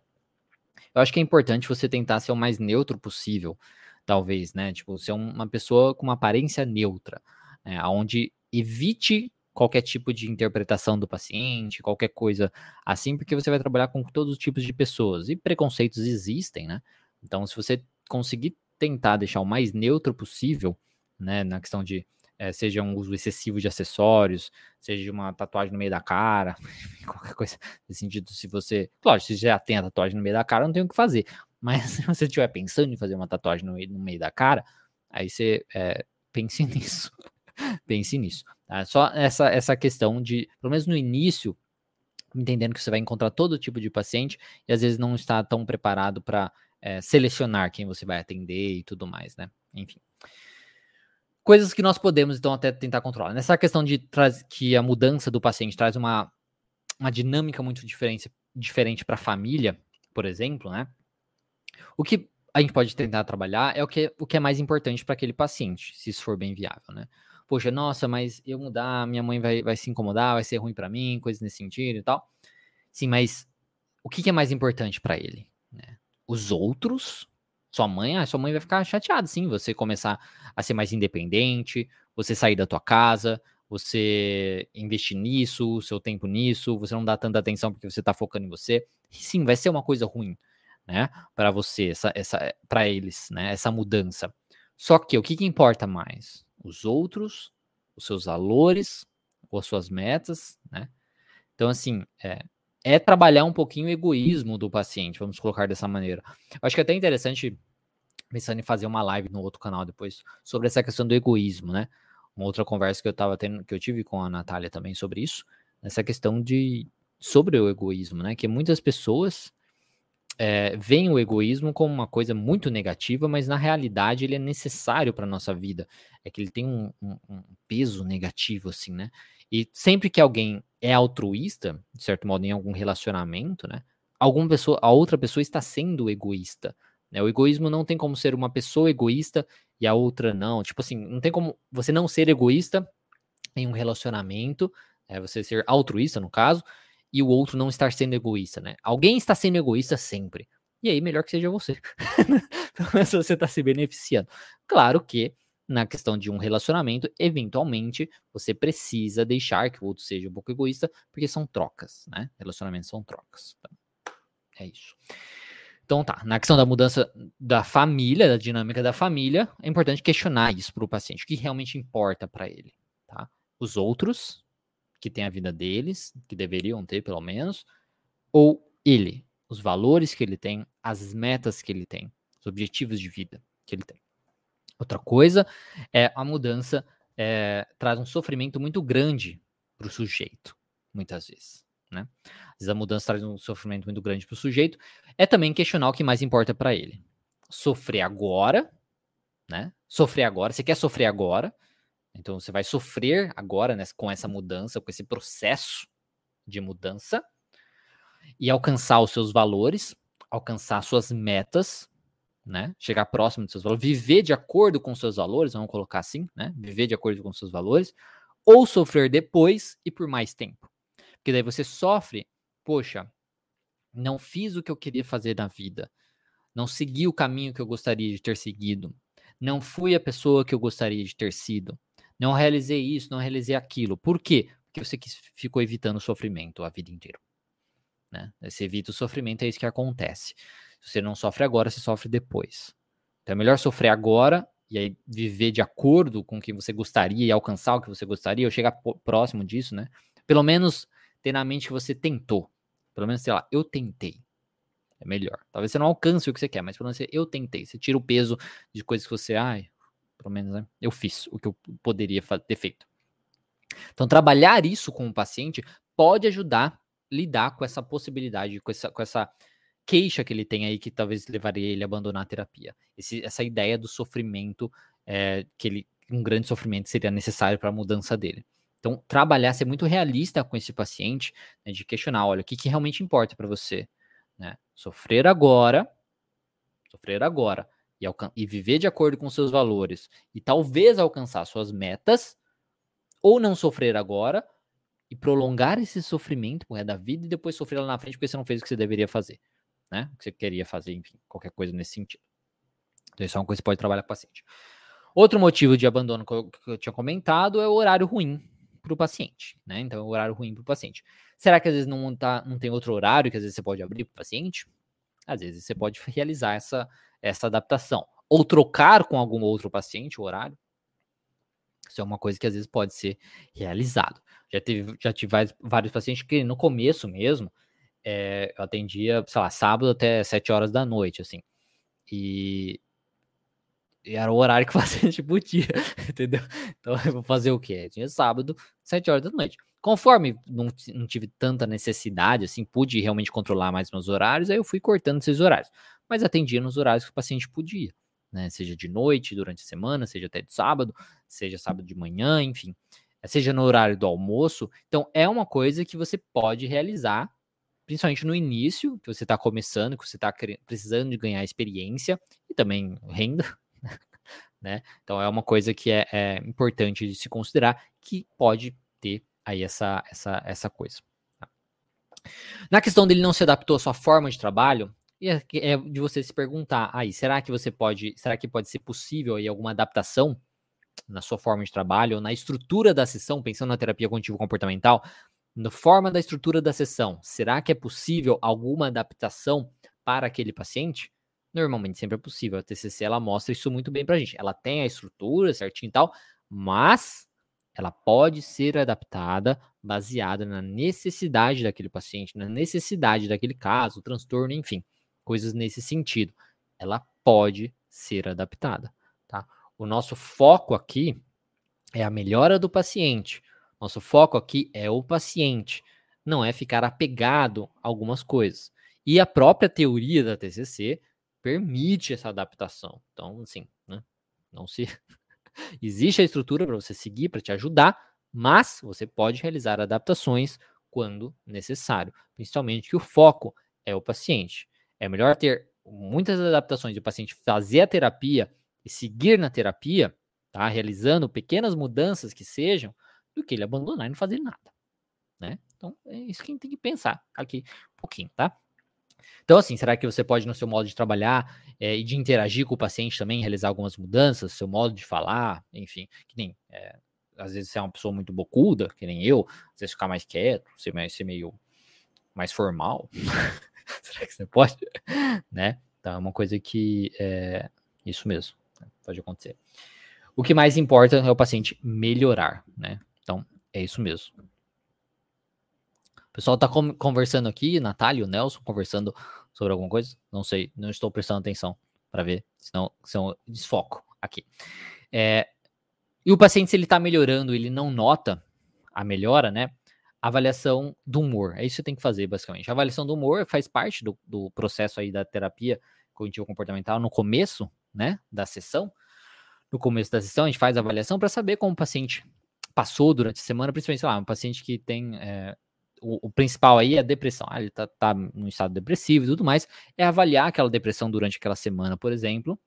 eu acho que é importante você tentar ser o mais neutro possível talvez, né? Tipo, ser uma pessoa com uma aparência neutra, né? onde evite qualquer tipo de interpretação do paciente, qualquer coisa assim, porque você vai trabalhar com todos os tipos de pessoas e preconceitos existem, né? Então, se você conseguir tentar deixar o mais neutro possível, né, na questão de é, seja um uso excessivo de acessórios, seja uma tatuagem no meio da cara, [laughs] qualquer coisa nesse sentido, se você, claro, se já tem a tatuagem no meio da cara, não tem o que fazer, [laughs] mas se você estiver pensando em fazer uma tatuagem no meio, no meio da cara, aí você é, pense [laughs] nisso. pense nisso. Tá? Só essa, essa questão de, pelo menos no início, entendendo que você vai encontrar todo tipo de paciente e às vezes não está tão preparado para é, selecionar quem você vai atender e tudo mais, né? Enfim. Coisas que nós podemos, então, até tentar controlar. Nessa questão de que a mudança do paciente traz uma, uma dinâmica muito diferente, diferente para a família, por exemplo, né? O que a gente pode tentar trabalhar é o que, o que é mais importante para aquele paciente, se isso for bem viável, né? Poxa, nossa, mas eu mudar, minha mãe vai, vai se incomodar, vai ser ruim para mim, coisas nesse sentido e tal. Sim, mas o que, que é mais importante para ele? Né? Os outros? Sua mãe, ah, sua mãe vai ficar chateada, sim, você começar a ser mais independente, você sair da tua casa, você investir nisso, seu tempo nisso, você não dá tanta atenção porque você tá focando em você. sim, vai ser uma coisa ruim né, para você, essa, essa, para eles, né, essa mudança. Só que o que, que importa mais? Os outros, os seus valores, ou as suas metas, né? Então, assim, é, é trabalhar um pouquinho o egoísmo do paciente, vamos colocar dessa maneira. Eu acho que é até interessante, pensando em fazer uma live no outro canal depois, sobre essa questão do egoísmo, né? Uma outra conversa que eu tava tendo, que eu tive com a Natália também sobre isso, essa questão de sobre o egoísmo, né? Que muitas pessoas é, veem o egoísmo como uma coisa muito negativa, mas na realidade ele é necessário para nossa vida. É que ele tem um, um, um, peso negativo, assim, né? E sempre que alguém é altruísta, de certo modo, em algum relacionamento, né? Alguma pessoa, a outra pessoa está sendo egoísta. Né? O egoísmo não tem como ser uma pessoa egoísta e a outra não. Tipo assim, não tem como você não ser egoísta em um relacionamento, é, você ser altruísta, no caso, e o outro não estar sendo egoísta, né? Alguém está sendo egoísta sempre. E aí, melhor que seja você. [laughs] Pelo menos você está se beneficiando. Claro que, na questão de um relacionamento, eventualmente você precisa deixar que o outro seja um pouco egoísta, porque são trocas, né? Relacionamentos são trocas. Então, é isso. Então tá, na questão da mudança da família, da dinâmica da família, é importante questionar isso para o paciente, o que realmente importa para ele, tá? Os outros, que tem a vida deles, que deveriam ter pelo menos, ou ele, os valores que ele tem, as metas que ele tem, os objetivos de vida que ele tem. Outra coisa é a mudança é, traz um sofrimento muito grande para o sujeito, muitas vezes. Né? Às vezes a mudança traz um sofrimento muito grande para o sujeito. É também questionar o que mais importa para ele. Sofrer agora, né? Sofrer agora. Você quer sofrer agora? Então você vai sofrer agora né, com essa mudança, com esse processo de mudança e alcançar os seus valores, alcançar suas metas, né? Chegar próximo dos seus valores, viver de acordo com seus valores, vamos colocar assim, né? Viver de acordo com seus valores, ou sofrer depois e por mais tempo. Porque daí você sofre, poxa, não fiz o que eu queria fazer na vida, não segui o caminho que eu gostaria de ter seguido, não fui a pessoa que eu gostaria de ter sido, não realizei isso, não realizei aquilo. Por quê? Porque você ficou evitando o sofrimento a vida inteira. Né? Você evita o sofrimento, é isso que acontece. Se você não sofre agora, você sofre depois. Então é melhor sofrer agora e aí viver de acordo com o que você gostaria e alcançar o que você gostaria, ou chegar próximo disso, né? Pelo menos ter na mente que você tentou. Pelo menos, sei lá, eu tentei. É melhor. Talvez você não alcance o que você quer, mas pelo menos eu tentei. Você tira o peso de coisas que você, ai, pelo menos, né? Eu fiz o que eu poderia ter feito. Então, trabalhar isso com o paciente pode ajudar a lidar com essa possibilidade, com essa, com essa queixa que ele tem aí, que talvez levaria ele a abandonar a terapia. Esse, essa ideia do sofrimento, é, que ele, um grande sofrimento seria necessário para a mudança dele. Então, trabalhar, ser muito realista com esse paciente, né, de questionar, olha, o que, que realmente importa para você? Né? Sofrer agora, sofrer agora, e, e viver de acordo com seus valores, e talvez alcançar suas metas, ou não sofrer agora e prolongar esse sofrimento por da vida e depois sofrer lá na frente porque você não fez o que você deveria fazer, né? O que você queria fazer, enfim, qualquer coisa nesse sentido. Então, isso é uma coisa que você pode trabalhar com o paciente. Outro motivo de abandono que eu, que eu tinha comentado é o horário ruim para o paciente, né? Então, é o horário ruim para o paciente. Será que às vezes não, tá, não tem outro horário que às vezes você pode abrir para o paciente? Às vezes você pode [laughs] realizar essa, essa adaptação. Ou trocar com algum outro paciente o horário, isso é uma coisa que às vezes pode ser realizado. Já, teve, já tive vários, vários pacientes que no começo mesmo, é, eu atendia, sei lá, sábado até 7 horas da noite, assim. E, e era o horário que [laughs] o paciente podia, [laughs] entendeu? Então eu vou fazer o quê? Tinha sábado, 7 horas da noite. Conforme não, não tive tanta necessidade, assim, pude realmente controlar mais meus horários, aí eu fui cortando esses horários. Mas atendia nos horários que o paciente podia né? Seja de noite, durante a semana, seja até de sábado, seja sábado de manhã, enfim, seja no horário do almoço. Então, é uma coisa que você pode realizar, principalmente no início, que você está começando, que você está precisando de ganhar experiência e também renda, [laughs] né? Então, é uma coisa que é, é importante de se considerar, que pode ter aí essa, essa, essa coisa. Tá? Na questão dele não se adaptou à sua forma de trabalho, e é, é de você se perguntar, aí, será que você pode, será que pode ser possível aí alguma adaptação na sua forma de trabalho, ou na estrutura da sessão, pensando na terapia cognitivo comportamental, na forma da estrutura da sessão, será que é possível alguma adaptação para aquele paciente? Normalmente sempre é possível. A TCC ela mostra isso muito bem para a gente. Ela tem a estrutura certinho e tal, mas ela pode ser adaptada baseada na necessidade daquele paciente, na necessidade daquele caso, transtorno, enfim coisas nesse sentido. Ela pode ser adaptada, tá? O nosso foco aqui é a melhora do paciente. Nosso foco aqui é o paciente, não é ficar apegado a algumas coisas. E a própria teoria da TCC permite essa adaptação. Então, assim, né? Não se [laughs] existe a estrutura para você seguir, para te ajudar, mas você pode realizar adaptações quando necessário, principalmente que o foco é o paciente. É melhor ter muitas adaptações de o paciente fazer a terapia e seguir na terapia, tá? Realizando pequenas mudanças que sejam, do que ele abandonar e não fazer nada, né? Então, é isso que a gente tem que pensar aqui um pouquinho, tá? Então, assim, será que você pode, no seu modo de trabalhar é, e de interagir com o paciente também, realizar algumas mudanças, seu modo de falar, enfim, que nem, é, às vezes você é uma pessoa muito bocuda, que nem eu, às vezes ficar mais quieto, ser, mais, ser meio mais formal, [laughs] Será que você pode? [laughs] né? Então é uma coisa que é isso mesmo, né? pode acontecer. O que mais importa é o paciente melhorar, né? Então é isso mesmo. O pessoal está conversando aqui, Natália e o Nelson conversando sobre alguma coisa? Não sei, não estou prestando atenção para ver, senão, senão desfoco aqui. É, e o paciente, se ele está melhorando, ele não nota a melhora, né? avaliação do humor. É isso que você tem que fazer, basicamente. A avaliação do humor faz parte do, do processo aí da terapia cognitivo-comportamental no começo, né, da sessão. No começo da sessão, a gente faz a avaliação para saber como o paciente passou durante a semana, principalmente, sei lá, um paciente que tem é, o, o, principal aí é a depressão. Ah, ele tá, tá no estado depressivo e tudo mais. É avaliar aquela depressão durante aquela semana, por exemplo.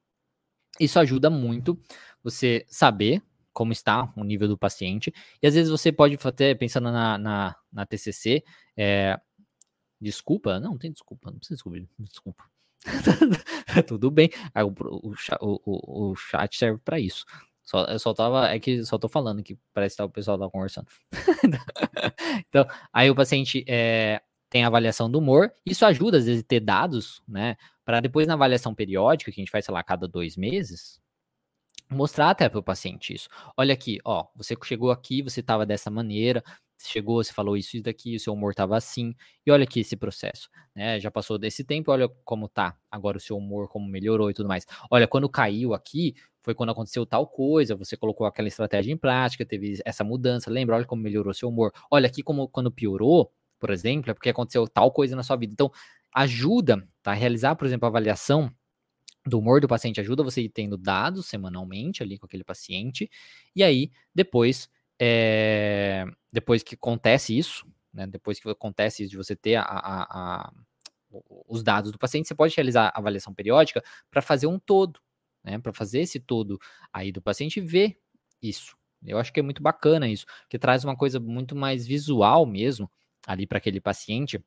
Isso ajuda muito você saber como está o nível do paciente. E às vezes você pode até, pensando na, na, na TCC, é, desculpa, não, tem desculpa, não precisa descobrir, [laughs] desculpa. [laughs] Tudo bem, o, o, o, o chat serve para isso. Só, eu só tava, é que só tô falando que parece que tá, o pessoal tá conversando. [laughs] então, aí o paciente é, tem avaliação do humor, isso ajuda às vezes ter dados, né, para depois na avaliação periódica, que a gente faz, sei lá, cada dois meses, mostrar até para o paciente isso. Olha aqui, ó, você chegou aqui, você estava dessa maneira, chegou, você falou isso e daqui, o seu humor estava assim, e olha aqui esse processo, né? Já passou desse tempo, olha como tá agora o seu humor, como melhorou e tudo mais. Olha, quando caiu aqui, foi quando aconteceu tal coisa, você colocou aquela estratégia em prática, teve essa mudança, lembra? Olha como melhorou seu humor. Olha aqui como quando piorou, por exemplo, é porque aconteceu tal coisa na sua vida. Então, ajuda, tá? Realizar, por exemplo, a avaliação do humor do paciente ajuda você ir tendo dados semanalmente ali com aquele paciente, e aí depois, é, depois que acontece isso, né, depois que acontece isso de você ter a, a, a, os dados do paciente, você pode realizar a avaliação periódica para fazer um todo, né, para fazer esse todo aí do paciente ver isso. Eu acho que é muito bacana isso, que traz uma coisa muito mais visual mesmo ali para aquele paciente.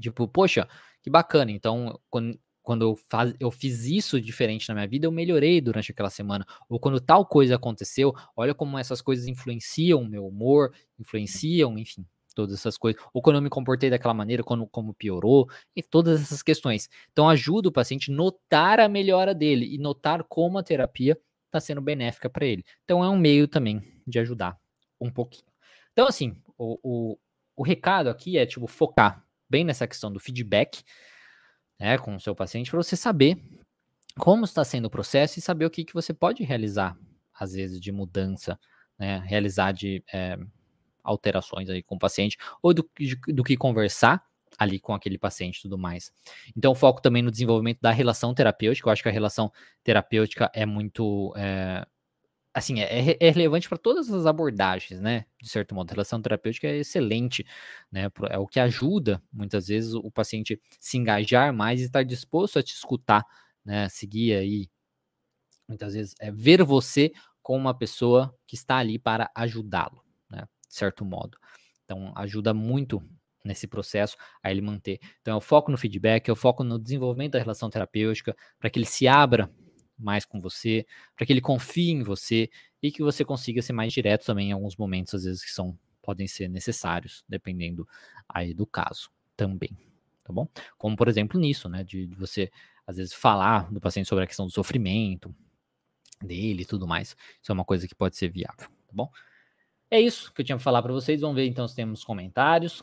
Tipo, poxa, que bacana. Então, quando, quando eu, faz, eu fiz isso diferente na minha vida, eu melhorei durante aquela semana. Ou quando tal coisa aconteceu, olha como essas coisas influenciam o meu humor, influenciam, enfim, todas essas coisas. Ou quando eu me comportei daquela maneira, quando, como piorou, e todas essas questões. Então, ajuda o paciente a notar a melhora dele e notar como a terapia está sendo benéfica para ele. Então, é um meio também de ajudar um pouquinho. Então, assim, o, o, o recado aqui é, tipo, focar bem nessa questão do feedback, né, com o seu paciente para você saber como está sendo o processo e saber o que, que você pode realizar, às vezes, de mudança, né, realizar de é, alterações aí com o paciente, ou do, do que conversar ali com aquele paciente e tudo mais. Então, foco também no desenvolvimento da relação terapêutica. Eu acho que a relação terapêutica é muito é, assim, é, é relevante para todas as abordagens, né? De certo modo, a relação terapêutica é excelente, né? É o que ajuda, muitas vezes, o paciente se engajar mais e estar disposto a te escutar, né? Seguir aí, muitas vezes, é ver você como uma pessoa que está ali para ajudá-lo? De certo modo. Então, ajuda muito nesse processo a ele manter. Então, é o foco no feedback, é o foco no desenvolvimento da relação terapêutica, para que ele se abra mais com você, para que ele confie em você e que você consiga ser mais direto também em alguns momentos, às vezes que são podem ser necessários, dependendo aí do caso também, tá bom? Como por exemplo nisso, né, de, de você às vezes falar do paciente sobre a questão do sofrimento dele e tudo mais. Isso é uma coisa que pode ser viável, tá bom? É isso que eu tinha para falar para vocês. Vamos ver então se temos comentários.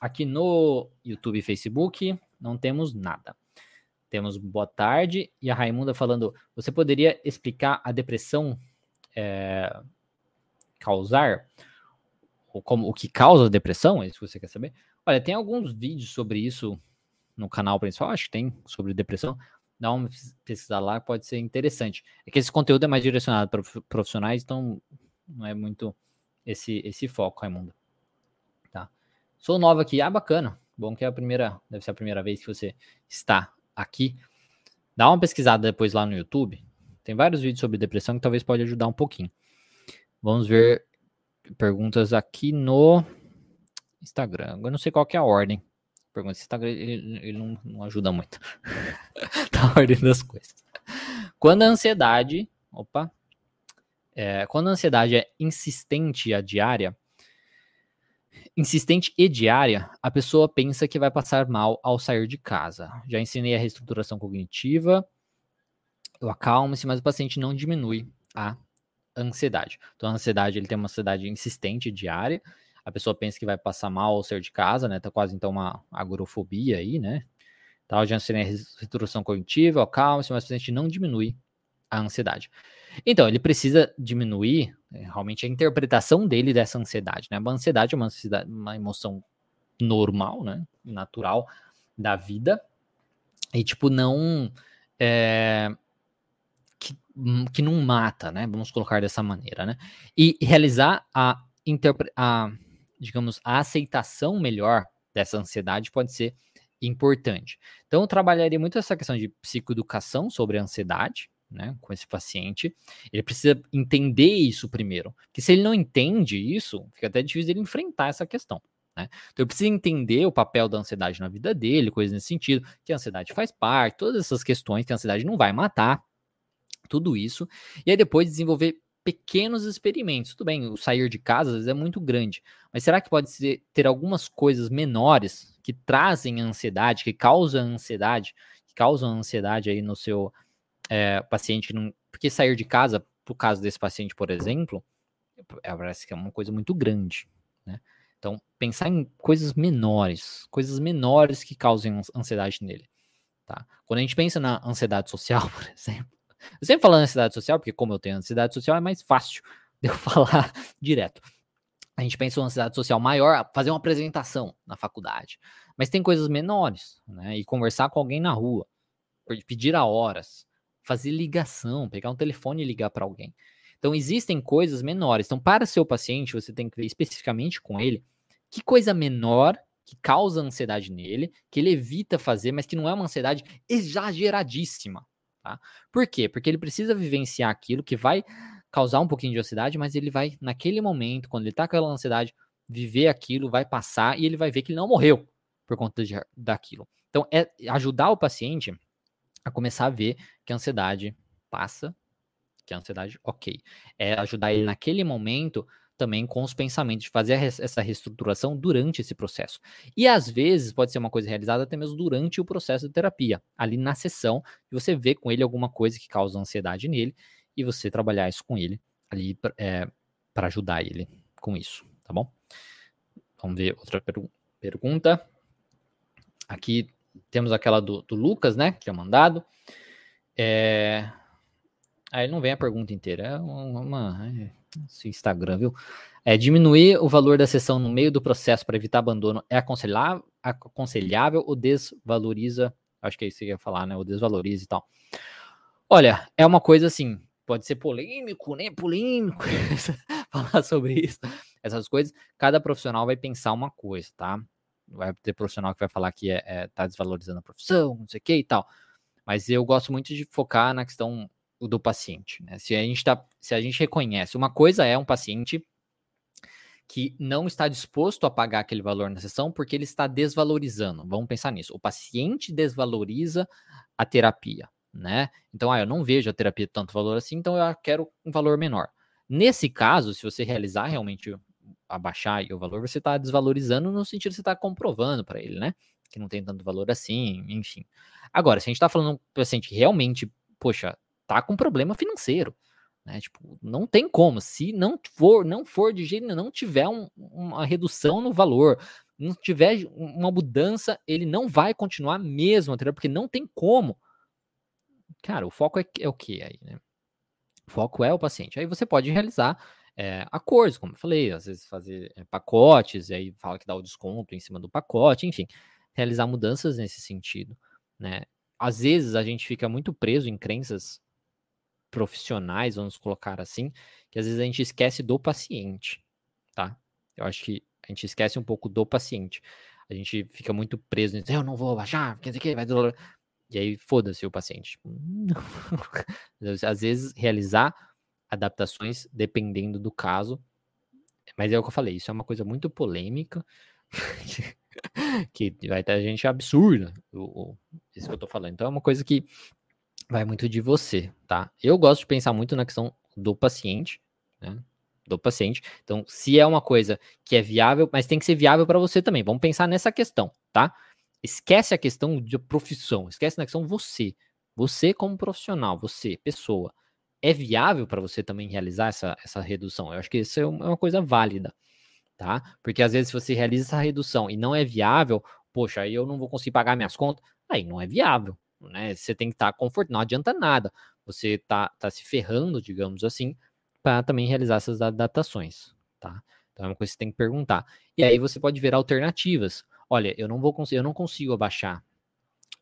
Aqui no YouTube e Facebook não temos nada. Temos boa tarde e a Raimunda falando: você poderia explicar a depressão é, causar? Ou como, o que causa a depressão? É isso que você quer saber? Olha, tem alguns vídeos sobre isso no canal principal, acho que tem, sobre depressão. Dá uma pesquisa lá, pode ser interessante. É que esse conteúdo é mais direcionado para profissionais, então não é muito esse, esse foco, Raimundo. Tá. Sou nova aqui, ah, bacana. Bom que é a primeira, deve ser a primeira vez que você está aqui. Dá uma pesquisada depois lá no YouTube. Tem vários vídeos sobre depressão que talvez pode ajudar um pouquinho. Vamos ver perguntas aqui no Instagram. Eu não sei qual é a ordem. Pergunta, Instagram ele, ele não, não, ajuda muito. [laughs] tá a ordem das coisas. Quando a ansiedade, opa, é, quando a ansiedade é insistente e a diária, insistente e diária, a pessoa pensa que vai passar mal ao sair de casa. Já ensinei a reestruturação cognitiva, eu acalmo-se, mas o paciente não diminui a ansiedade. Então, a ansiedade, ele tem uma ansiedade insistente diária, a pessoa pensa que vai passar mal ao sair de casa, né? Tá quase então uma agorofobia aí, né? Então, já ensinei a reestruturação cognitiva, acalme-se, mas o paciente não diminui a ansiedade. Então, ele precisa diminuir é, realmente a interpretação dele dessa ansiedade, né? A ansiedade é uma, ansiedade, uma emoção normal, né? Natural da vida. E, tipo, não. É, que, hum, que não mata, né? Vamos colocar dessa maneira, né? E realizar a, a digamos, a aceitação melhor dessa ansiedade pode ser importante. Então, eu trabalharia muito essa questão de psicoeducação sobre a ansiedade, né, com esse paciente. Ele precisa entender isso primeiro, porque se ele não entende isso, fica até difícil ele enfrentar essa questão. Né? Então, eu preciso entender o papel da ansiedade na vida dele, coisas nesse sentido, que a ansiedade faz parte, todas essas questões que a ansiedade não vai matar, tudo isso, e aí depois desenvolver pequenos experimentos. Tudo bem, o sair de casa às vezes é muito grande, mas será que pode ser, ter algumas coisas menores que trazem ansiedade, que causam ansiedade, que causam ansiedade aí no seu é, paciente? Não, porque sair de casa, por caso desse paciente, por exemplo, é, parece que é uma coisa muito grande, né? Então, pensar em coisas menores, coisas menores que causem ansiedade nele, tá? Quando a gente pensa na ansiedade social, [laughs] por exemplo, eu sempre falo ansiedade social, porque como eu tenho ansiedade social, é mais fácil [laughs] de eu falar direto. A gente pensa uma ansiedade social maior, fazer uma apresentação na faculdade. Mas tem coisas menores, né? E conversar com alguém na rua, pedir a horas, fazer ligação, pegar um telefone e ligar para alguém. Então, existem coisas menores. Então, para seu paciente, você tem que ver especificamente com ele que coisa menor que causa ansiedade nele, que ele evita fazer, mas que não é uma ansiedade exageradíssima. Tá? Por quê? Porque ele precisa vivenciar aquilo que vai causar um pouquinho de ansiedade, mas ele vai, naquele momento, quando ele tá com aquela ansiedade, viver aquilo, vai passar e ele vai ver que ele não morreu por conta de, daquilo. Então, é ajudar o paciente a começar a ver que a ansiedade passa, que a ansiedade, ok. É ajudar ele naquele momento também com os pensamentos, de fazer essa reestruturação durante esse processo. E às vezes pode ser uma coisa realizada até mesmo durante o processo de terapia, ali na sessão, e você vê com ele alguma coisa que causa ansiedade nele, e você trabalhar isso com ele ali é, para ajudar ele com isso, tá bom? Vamos ver outra pergunta. Aqui temos aquela do, do Lucas, né, que tinha mandado. É... Aí não vem a pergunta inteira, é uma, é esse Instagram, viu? É, diminuir o valor da sessão no meio do processo para evitar abandono é aconselhável, aconselhável ou desvaloriza? Acho que é isso que ia falar, né? Ou desvaloriza e tal. Olha, é uma coisa assim, pode ser polêmico, né? Polêmico [laughs] falar sobre isso, essas coisas. Cada profissional vai pensar uma coisa, tá? Vai ter profissional que vai falar que é, é tá desvalorizando a profissão, não sei o que e tal. Mas eu gosto muito de focar na questão do paciente. Né? Se a gente tá, se a gente reconhece, uma coisa é um paciente que não está disposto a pagar aquele valor na sessão porque ele está desvalorizando. Vamos pensar nisso. O paciente desvaloriza a terapia, né? Então, ah, eu não vejo a terapia tanto valor assim, então eu quero um valor menor. Nesse caso, se você realizar realmente abaixar o valor, você está desvalorizando no sentido que você está comprovando para ele, né? Que não tem tanto valor assim, enfim. Agora, se a gente está falando um paciente realmente, poxa, tá com problema financeiro. Né? Tipo, não tem como. Se não for, não for de jeito não tiver um, uma redução no valor, não tiver uma mudança, ele não vai continuar mesmo, porque não tem como. Cara, o foco é, é o que aí, né? O foco é o paciente. Aí você pode realizar é, acordos, como eu falei, às vezes fazer é, pacotes, e aí fala que dá o desconto em cima do pacote, enfim, realizar mudanças nesse sentido, né? Às vezes a gente fica muito preso em crenças profissionais, vamos colocar assim, que às vezes a gente esquece do paciente, tá? Eu acho que a gente esquece um pouco do paciente. A gente fica muito preso nisso, eu não vou abaixar, quer dizer que vai doer. E aí foda-se o paciente. [laughs] Às vezes realizar adaptações dependendo do caso. Mas é o que eu falei, isso é uma coisa muito polêmica. [laughs] que vai ter gente absurda. O, o, isso que eu tô falando. Então é uma coisa que vai muito de você, tá? Eu gosto de pensar muito na questão do paciente, né? Do paciente. Então, se é uma coisa que é viável, mas tem que ser viável para você também. Vamos pensar nessa questão, tá? Esquece a questão de profissão, esquece na questão você. Você como profissional, você, pessoa, é viável para você também realizar essa, essa redução? Eu acho que isso é, é uma coisa válida, tá? Porque às vezes se você realiza essa redução e não é viável, poxa, aí eu não vou conseguir pagar minhas contas, aí não é viável, né? Você tem que estar tá confortável, não adianta nada. Você tá, tá se ferrando, digamos assim, para também realizar essas adaptações, tá? Então é uma coisa que você tem que perguntar. E aí você pode ver alternativas. Olha, eu não vou conseguir, eu não consigo abaixar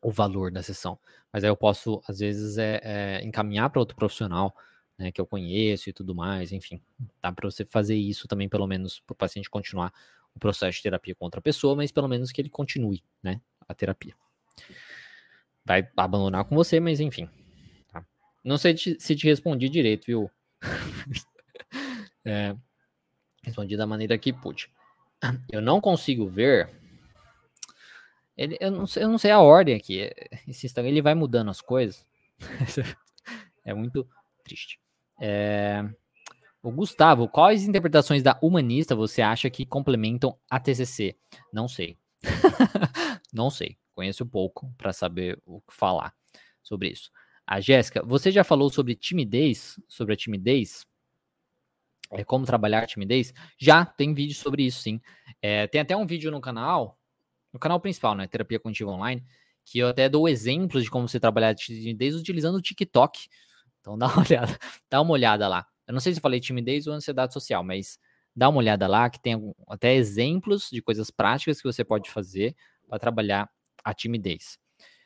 o valor da sessão, mas aí eu posso às vezes é, é encaminhar para outro profissional, né, que eu conheço e tudo mais, enfim, dá para você fazer isso também pelo menos para o paciente continuar o processo de terapia com outra pessoa, mas pelo menos que ele continue, né, a terapia. Vai abandonar com você, mas enfim. Tá? Não sei se te respondi direito, viu? [laughs] é, respondi da maneira que pude. Eu não consigo ver. Ele, eu, não sei, eu não sei a ordem aqui. Esse Instagram ele vai mudando as coisas. [laughs] é muito triste. É, o Gustavo, quais interpretações da humanista você acha que complementam a TCC? Não sei. [laughs] não sei. Conheço pouco para saber o que falar sobre isso. A Jéssica, você já falou sobre timidez, sobre a timidez? É, como trabalhar a timidez? Já tem vídeo sobre isso, sim. É, tem até um vídeo no canal, no canal principal, né? Terapia Cognitiva Online, que eu até dou exemplos de como você trabalhar timidez utilizando o TikTok. Então [laughs] dá uma olhada, dá uma olhada lá. Eu não sei se falei timidez ou ansiedade social, mas dá uma olhada lá que tem até exemplos de coisas práticas que você pode fazer para trabalhar a timidez.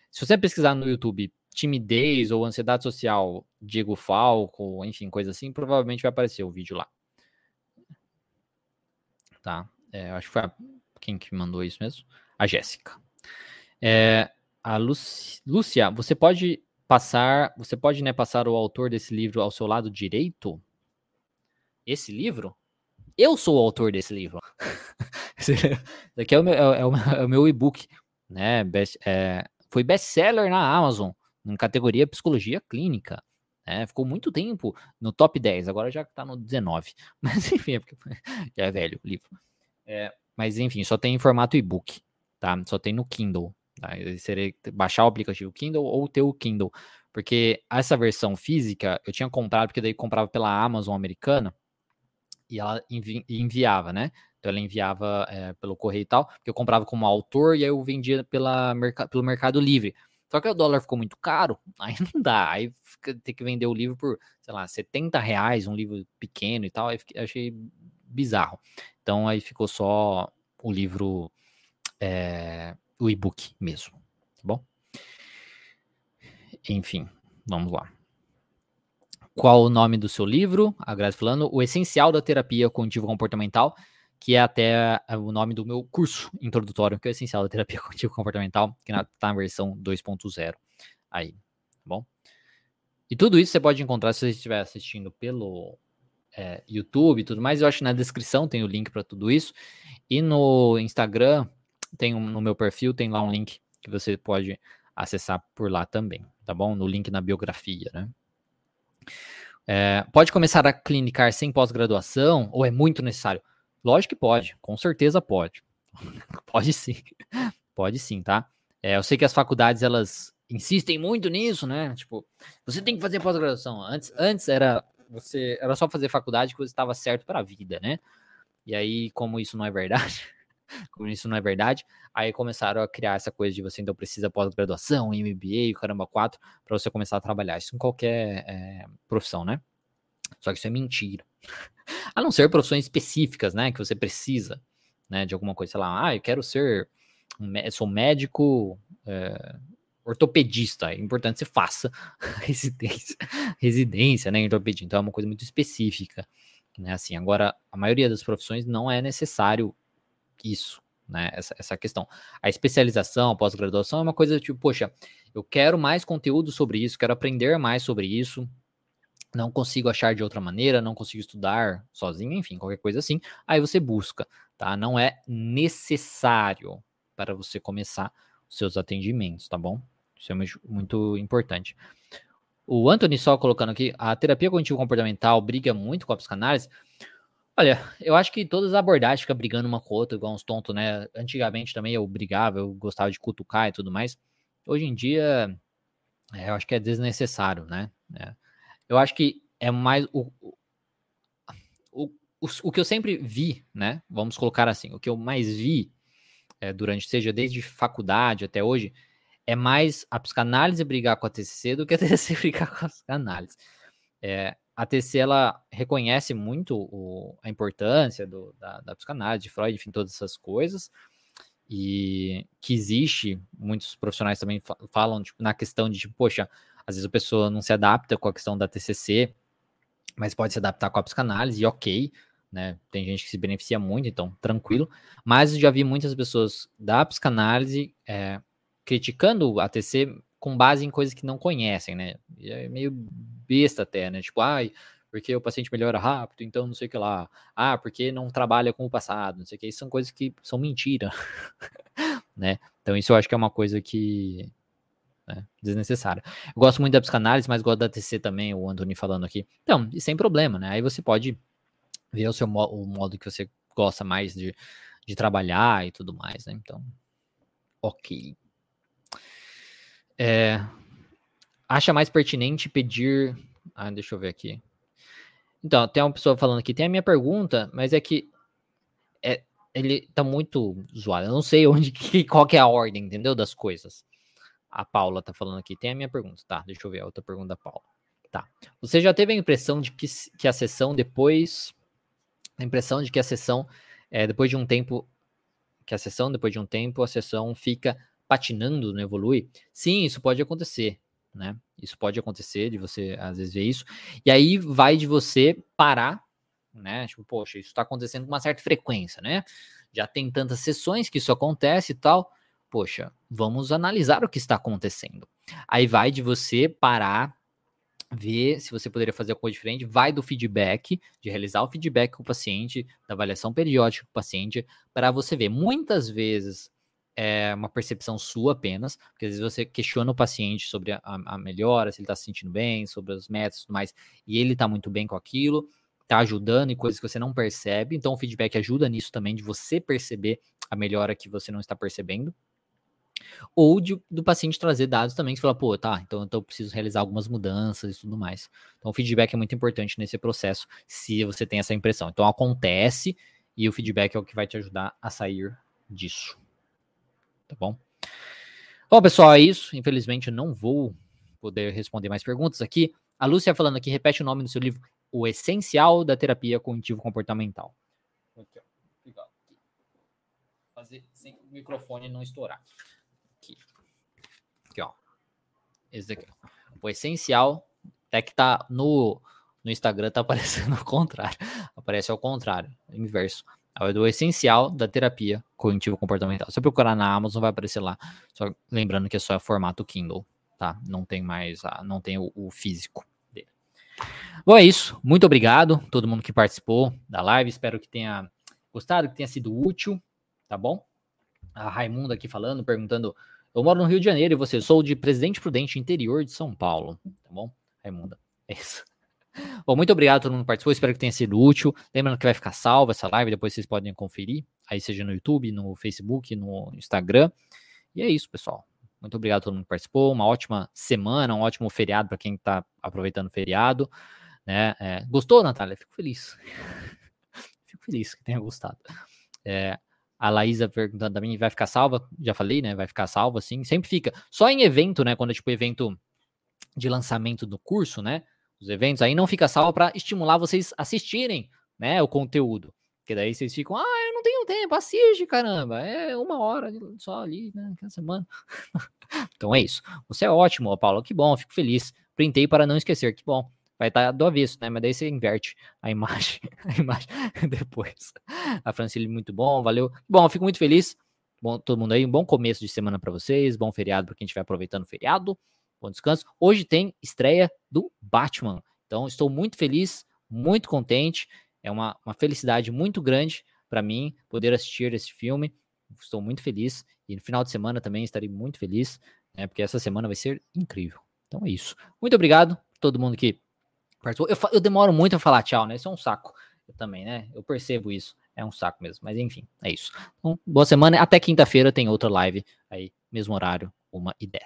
Se você pesquisar no YouTube timidez ou ansiedade social, Diego Falco, enfim, coisa assim, provavelmente vai aparecer o vídeo lá. Tá? É, acho que foi a, quem que mandou isso mesmo? A Jéssica. É, a Lúcia, você pode passar, você pode né, passar o autor desse livro ao seu lado direito? Esse livro? Eu sou o autor desse livro. [laughs] Esse daqui é o meu, é, é o, é o meu e-book, né? Best, é, foi best-seller na Amazon, em categoria psicologia clínica. Né? Ficou muito tempo no top 10, agora já está no 19. [laughs] Mas enfim, é porque [laughs] já é velho o livro. É, mas enfim, só tem em formato e-book, tá? Só tem no Kindle. Tá? Seria baixar o aplicativo Kindle ou ter o Kindle. Porque essa versão física eu tinha comprado, porque daí comprava pela Amazon americana e ela envi enviava, né? Então ela enviava é, pelo correio e tal, porque eu comprava como autor e aí eu vendia pela merc pelo Mercado Livre. Só que o dólar ficou muito caro, [laughs] aí não dá. Aí fica, tem que vender o livro por, sei lá, 70 reais, um livro pequeno e tal. Aí fiquei, achei bizarro. Então aí ficou só o livro, é, o e-book mesmo, tá bom? Enfim, vamos lá. Qual o nome do seu livro? A Grazi falando, O Essencial da Terapia Cognitivo Comportamental que é até é, o nome do meu curso introdutório, que é o essencial da terapia [laughs] cognitivo comportamental, que está na versão 2.0 aí, tá bom? E tudo isso você pode encontrar se você estiver assistindo pelo é, YouTube e tudo mais. Eu acho que na descrição tem o link para tudo isso. E no Instagram, tem um, no meu perfil, tem lá um link que você pode acessar por lá também, tá bom? No link na biografia, né? É, pode começar a clinicar sem pós-graduação ou é muito necessário? Lógico que pode, com certeza pode. [laughs] pode sim, [laughs] pode sim, tá? É, eu sei que as faculdades elas insistem muito nisso, né? Tipo, você tem que fazer pós-graduação. Antes, antes era você era só fazer faculdade que você estava certo para a vida, né? E aí, como isso não é verdade, [laughs] como isso não é verdade, aí começaram a criar essa coisa de você então precisa pós-graduação, MBA, caramba, quatro, para você começar a trabalhar. Isso em qualquer é, profissão, né? Só que isso é mentira. [laughs] A não ser profissões específicas, né? Que você precisa, né? De alguma coisa, sei lá, ah, eu quero ser, sou médico é, ortopedista. É importante que você faça [laughs] residência, residência, né? Em ortopedia. Então é uma coisa muito específica, né? Assim, agora, a maioria das profissões não é necessário isso, né? Essa, essa questão. A especialização, a pós-graduação é uma coisa tipo, poxa, eu quero mais conteúdo sobre isso, quero aprender mais sobre isso, não consigo achar de outra maneira, não consigo estudar sozinho, enfim, qualquer coisa assim, aí você busca, tá? Não é necessário para você começar os seus atendimentos, tá bom? Isso é muito importante. O Anthony só colocando aqui, a terapia cognitivo-comportamental briga muito com a psicanálise. Olha, eu acho que todas as abordagens ficam brigando uma com a outra, igual uns tontos, né? Antigamente também eu brigava, eu gostava de cutucar e tudo mais. Hoje em dia, é, eu acho que é desnecessário, né? É eu acho que é mais o, o, o, o que eu sempre vi, né? Vamos colocar assim, o que eu mais vi é, durante, seja desde faculdade até hoje, é mais a psicanálise brigar com a TCC do que a TCC [laughs] brigar com a psicanálise. É, a TCC ela reconhece muito o, a importância do, da, da, psicanálise, de Freud, enfim, todas essas coisas, e que existe, muitos profissionais também falam tipo, na questão de, tipo, poxa, às vezes a pessoa não se adapta com a questão da TCC, mas pode se adaptar com a psicanálise, e ok, né? Tem gente que se beneficia muito, então tranquilo. Mas já vi muitas pessoas da psicanálise é, criticando a TC com base em coisas que não conhecem, né? E é meio besta até, né? Tipo, ai, porque o paciente melhora rápido, então não sei o que lá. Ah, porque não trabalha com o passado, não sei o que. Isso são coisas que são mentira, [laughs] né? Então isso eu acho que é uma coisa que né, desnecessária. Eu gosto muito da psicanálise, mas gosto da TC também, o Antônio falando aqui. Então, e sem problema, né? Aí você pode ver o seu o modo que você gosta mais de, de trabalhar e tudo mais, né? Então, ok. É, acha mais pertinente pedir. Ah, deixa eu ver aqui. Então, tem uma pessoa falando aqui, tem a minha pergunta, mas é que é, ele tá muito zoado. Eu não sei onde [laughs] que, qual que é a ordem, entendeu? Das coisas. A Paula tá falando aqui, tem a minha pergunta, tá? Deixa eu ver a outra pergunta da Paula. Tá. Você já teve a impressão de que, que a sessão depois a impressão de que a sessão, é, depois de um tempo, que a sessão, depois de um tempo, a sessão fica patinando, não evolui. Sim, isso pode acontecer, né? Isso pode acontecer de você, às vezes, ver isso. E aí vai de você parar, né? Tipo, poxa, isso está acontecendo com uma certa frequência, né? Já tem tantas sessões que isso acontece e tal. Poxa, vamos analisar o que está acontecendo. Aí vai de você parar, ver se você poderia fazer alguma coisa diferente, vai do feedback, de realizar o feedback com o paciente, da avaliação periódica com o paciente, para você ver. Muitas vezes é uma percepção sua apenas, porque às vezes você questiona o paciente sobre a, a melhora, se ele está se sentindo bem, sobre os métodos e tudo mais, e ele está muito bem com aquilo, está ajudando em coisas que você não percebe, então o feedback ajuda nisso também, de você perceber a melhora que você não está percebendo. Ou de, do paciente trazer dados também que fala, pô, tá, então, então eu preciso realizar algumas mudanças e tudo mais. Então o feedback é muito importante nesse processo, se você tem essa impressão. Então acontece e o feedback é o que vai te ajudar a sair disso. Tá bom? Bom, pessoal, é isso. Infelizmente eu não vou poder responder mais perguntas aqui. A Lúcia falando aqui, repete o nome do seu livro, O Essencial da Terapia Cognitivo Comportamental. Aqui, ó. Fazer sem o microfone não estourar. Aqui, ó. Esse daqui. O essencial é que tá no, no Instagram, tá [laughs] aparecendo ao contrário. Aparece ao contrário, inverso. É do essencial da terapia cognitivo-comportamental. Se você procurar na Amazon, vai aparecer lá. Só lembrando que é só formato Kindle, tá? Não tem mais, a, não tem o, o físico dele. Bom, é isso. Muito obrigado todo mundo que participou da live. Espero que tenha gostado, que tenha sido útil, tá bom? A Raimunda aqui falando, perguntando eu moro no Rio de Janeiro e você sou de Presidente Prudente, interior de São Paulo. Tá bom? Raimunda. É isso. [laughs] Bom, muito obrigado a todo mundo que participou. Espero que tenha sido útil. Lembrando que vai ficar salva essa live, depois vocês podem conferir. Aí seja no YouTube, no Facebook, no Instagram. E é isso, pessoal. Muito obrigado a todo mundo que participou. Uma ótima semana, um ótimo feriado para quem está aproveitando o feriado. Né? É, gostou, Natália? Fico feliz. [laughs] Fico feliz que tenha gostado. É, a Laísa perguntando também, vai ficar salva? Já falei, né? Vai ficar salva, sim. Sempre fica. Só em evento, né? Quando é tipo evento de lançamento do curso, né? Os eventos, aí não fica salva para estimular vocês assistirem, né? O conteúdo. Porque daí vocês ficam, ah, eu não tenho tempo, assiste, caramba. É uma hora só ali, né? Cada semana. [laughs] então é isso. Você é ótimo, Paulo. Que bom, fico feliz. Printei para não esquecer, que bom vai estar tá do avesso, né? Mas daí você inverte a imagem, [laughs] a imagem [laughs] depois. A Francine, muito bom, valeu. Bom, fico muito feliz. Bom, todo mundo aí, um bom começo de semana para vocês, bom feriado para quem estiver aproveitando o feriado, bom descanso. Hoje tem estreia do Batman, então estou muito feliz, muito contente. É uma, uma felicidade muito grande para mim poder assistir esse filme. Estou muito feliz e no final de semana também estarei muito feliz, né, porque essa semana vai ser incrível. Então é isso. Muito obrigado a todo mundo que participou. Eu, eu demoro muito a falar tchau, né? Isso é um saco. Eu também, né? Eu percebo isso. É um saco mesmo. Mas enfim, é isso. Então, boa semana. Até quinta-feira tem outra live aí, mesmo horário, 1 e 10.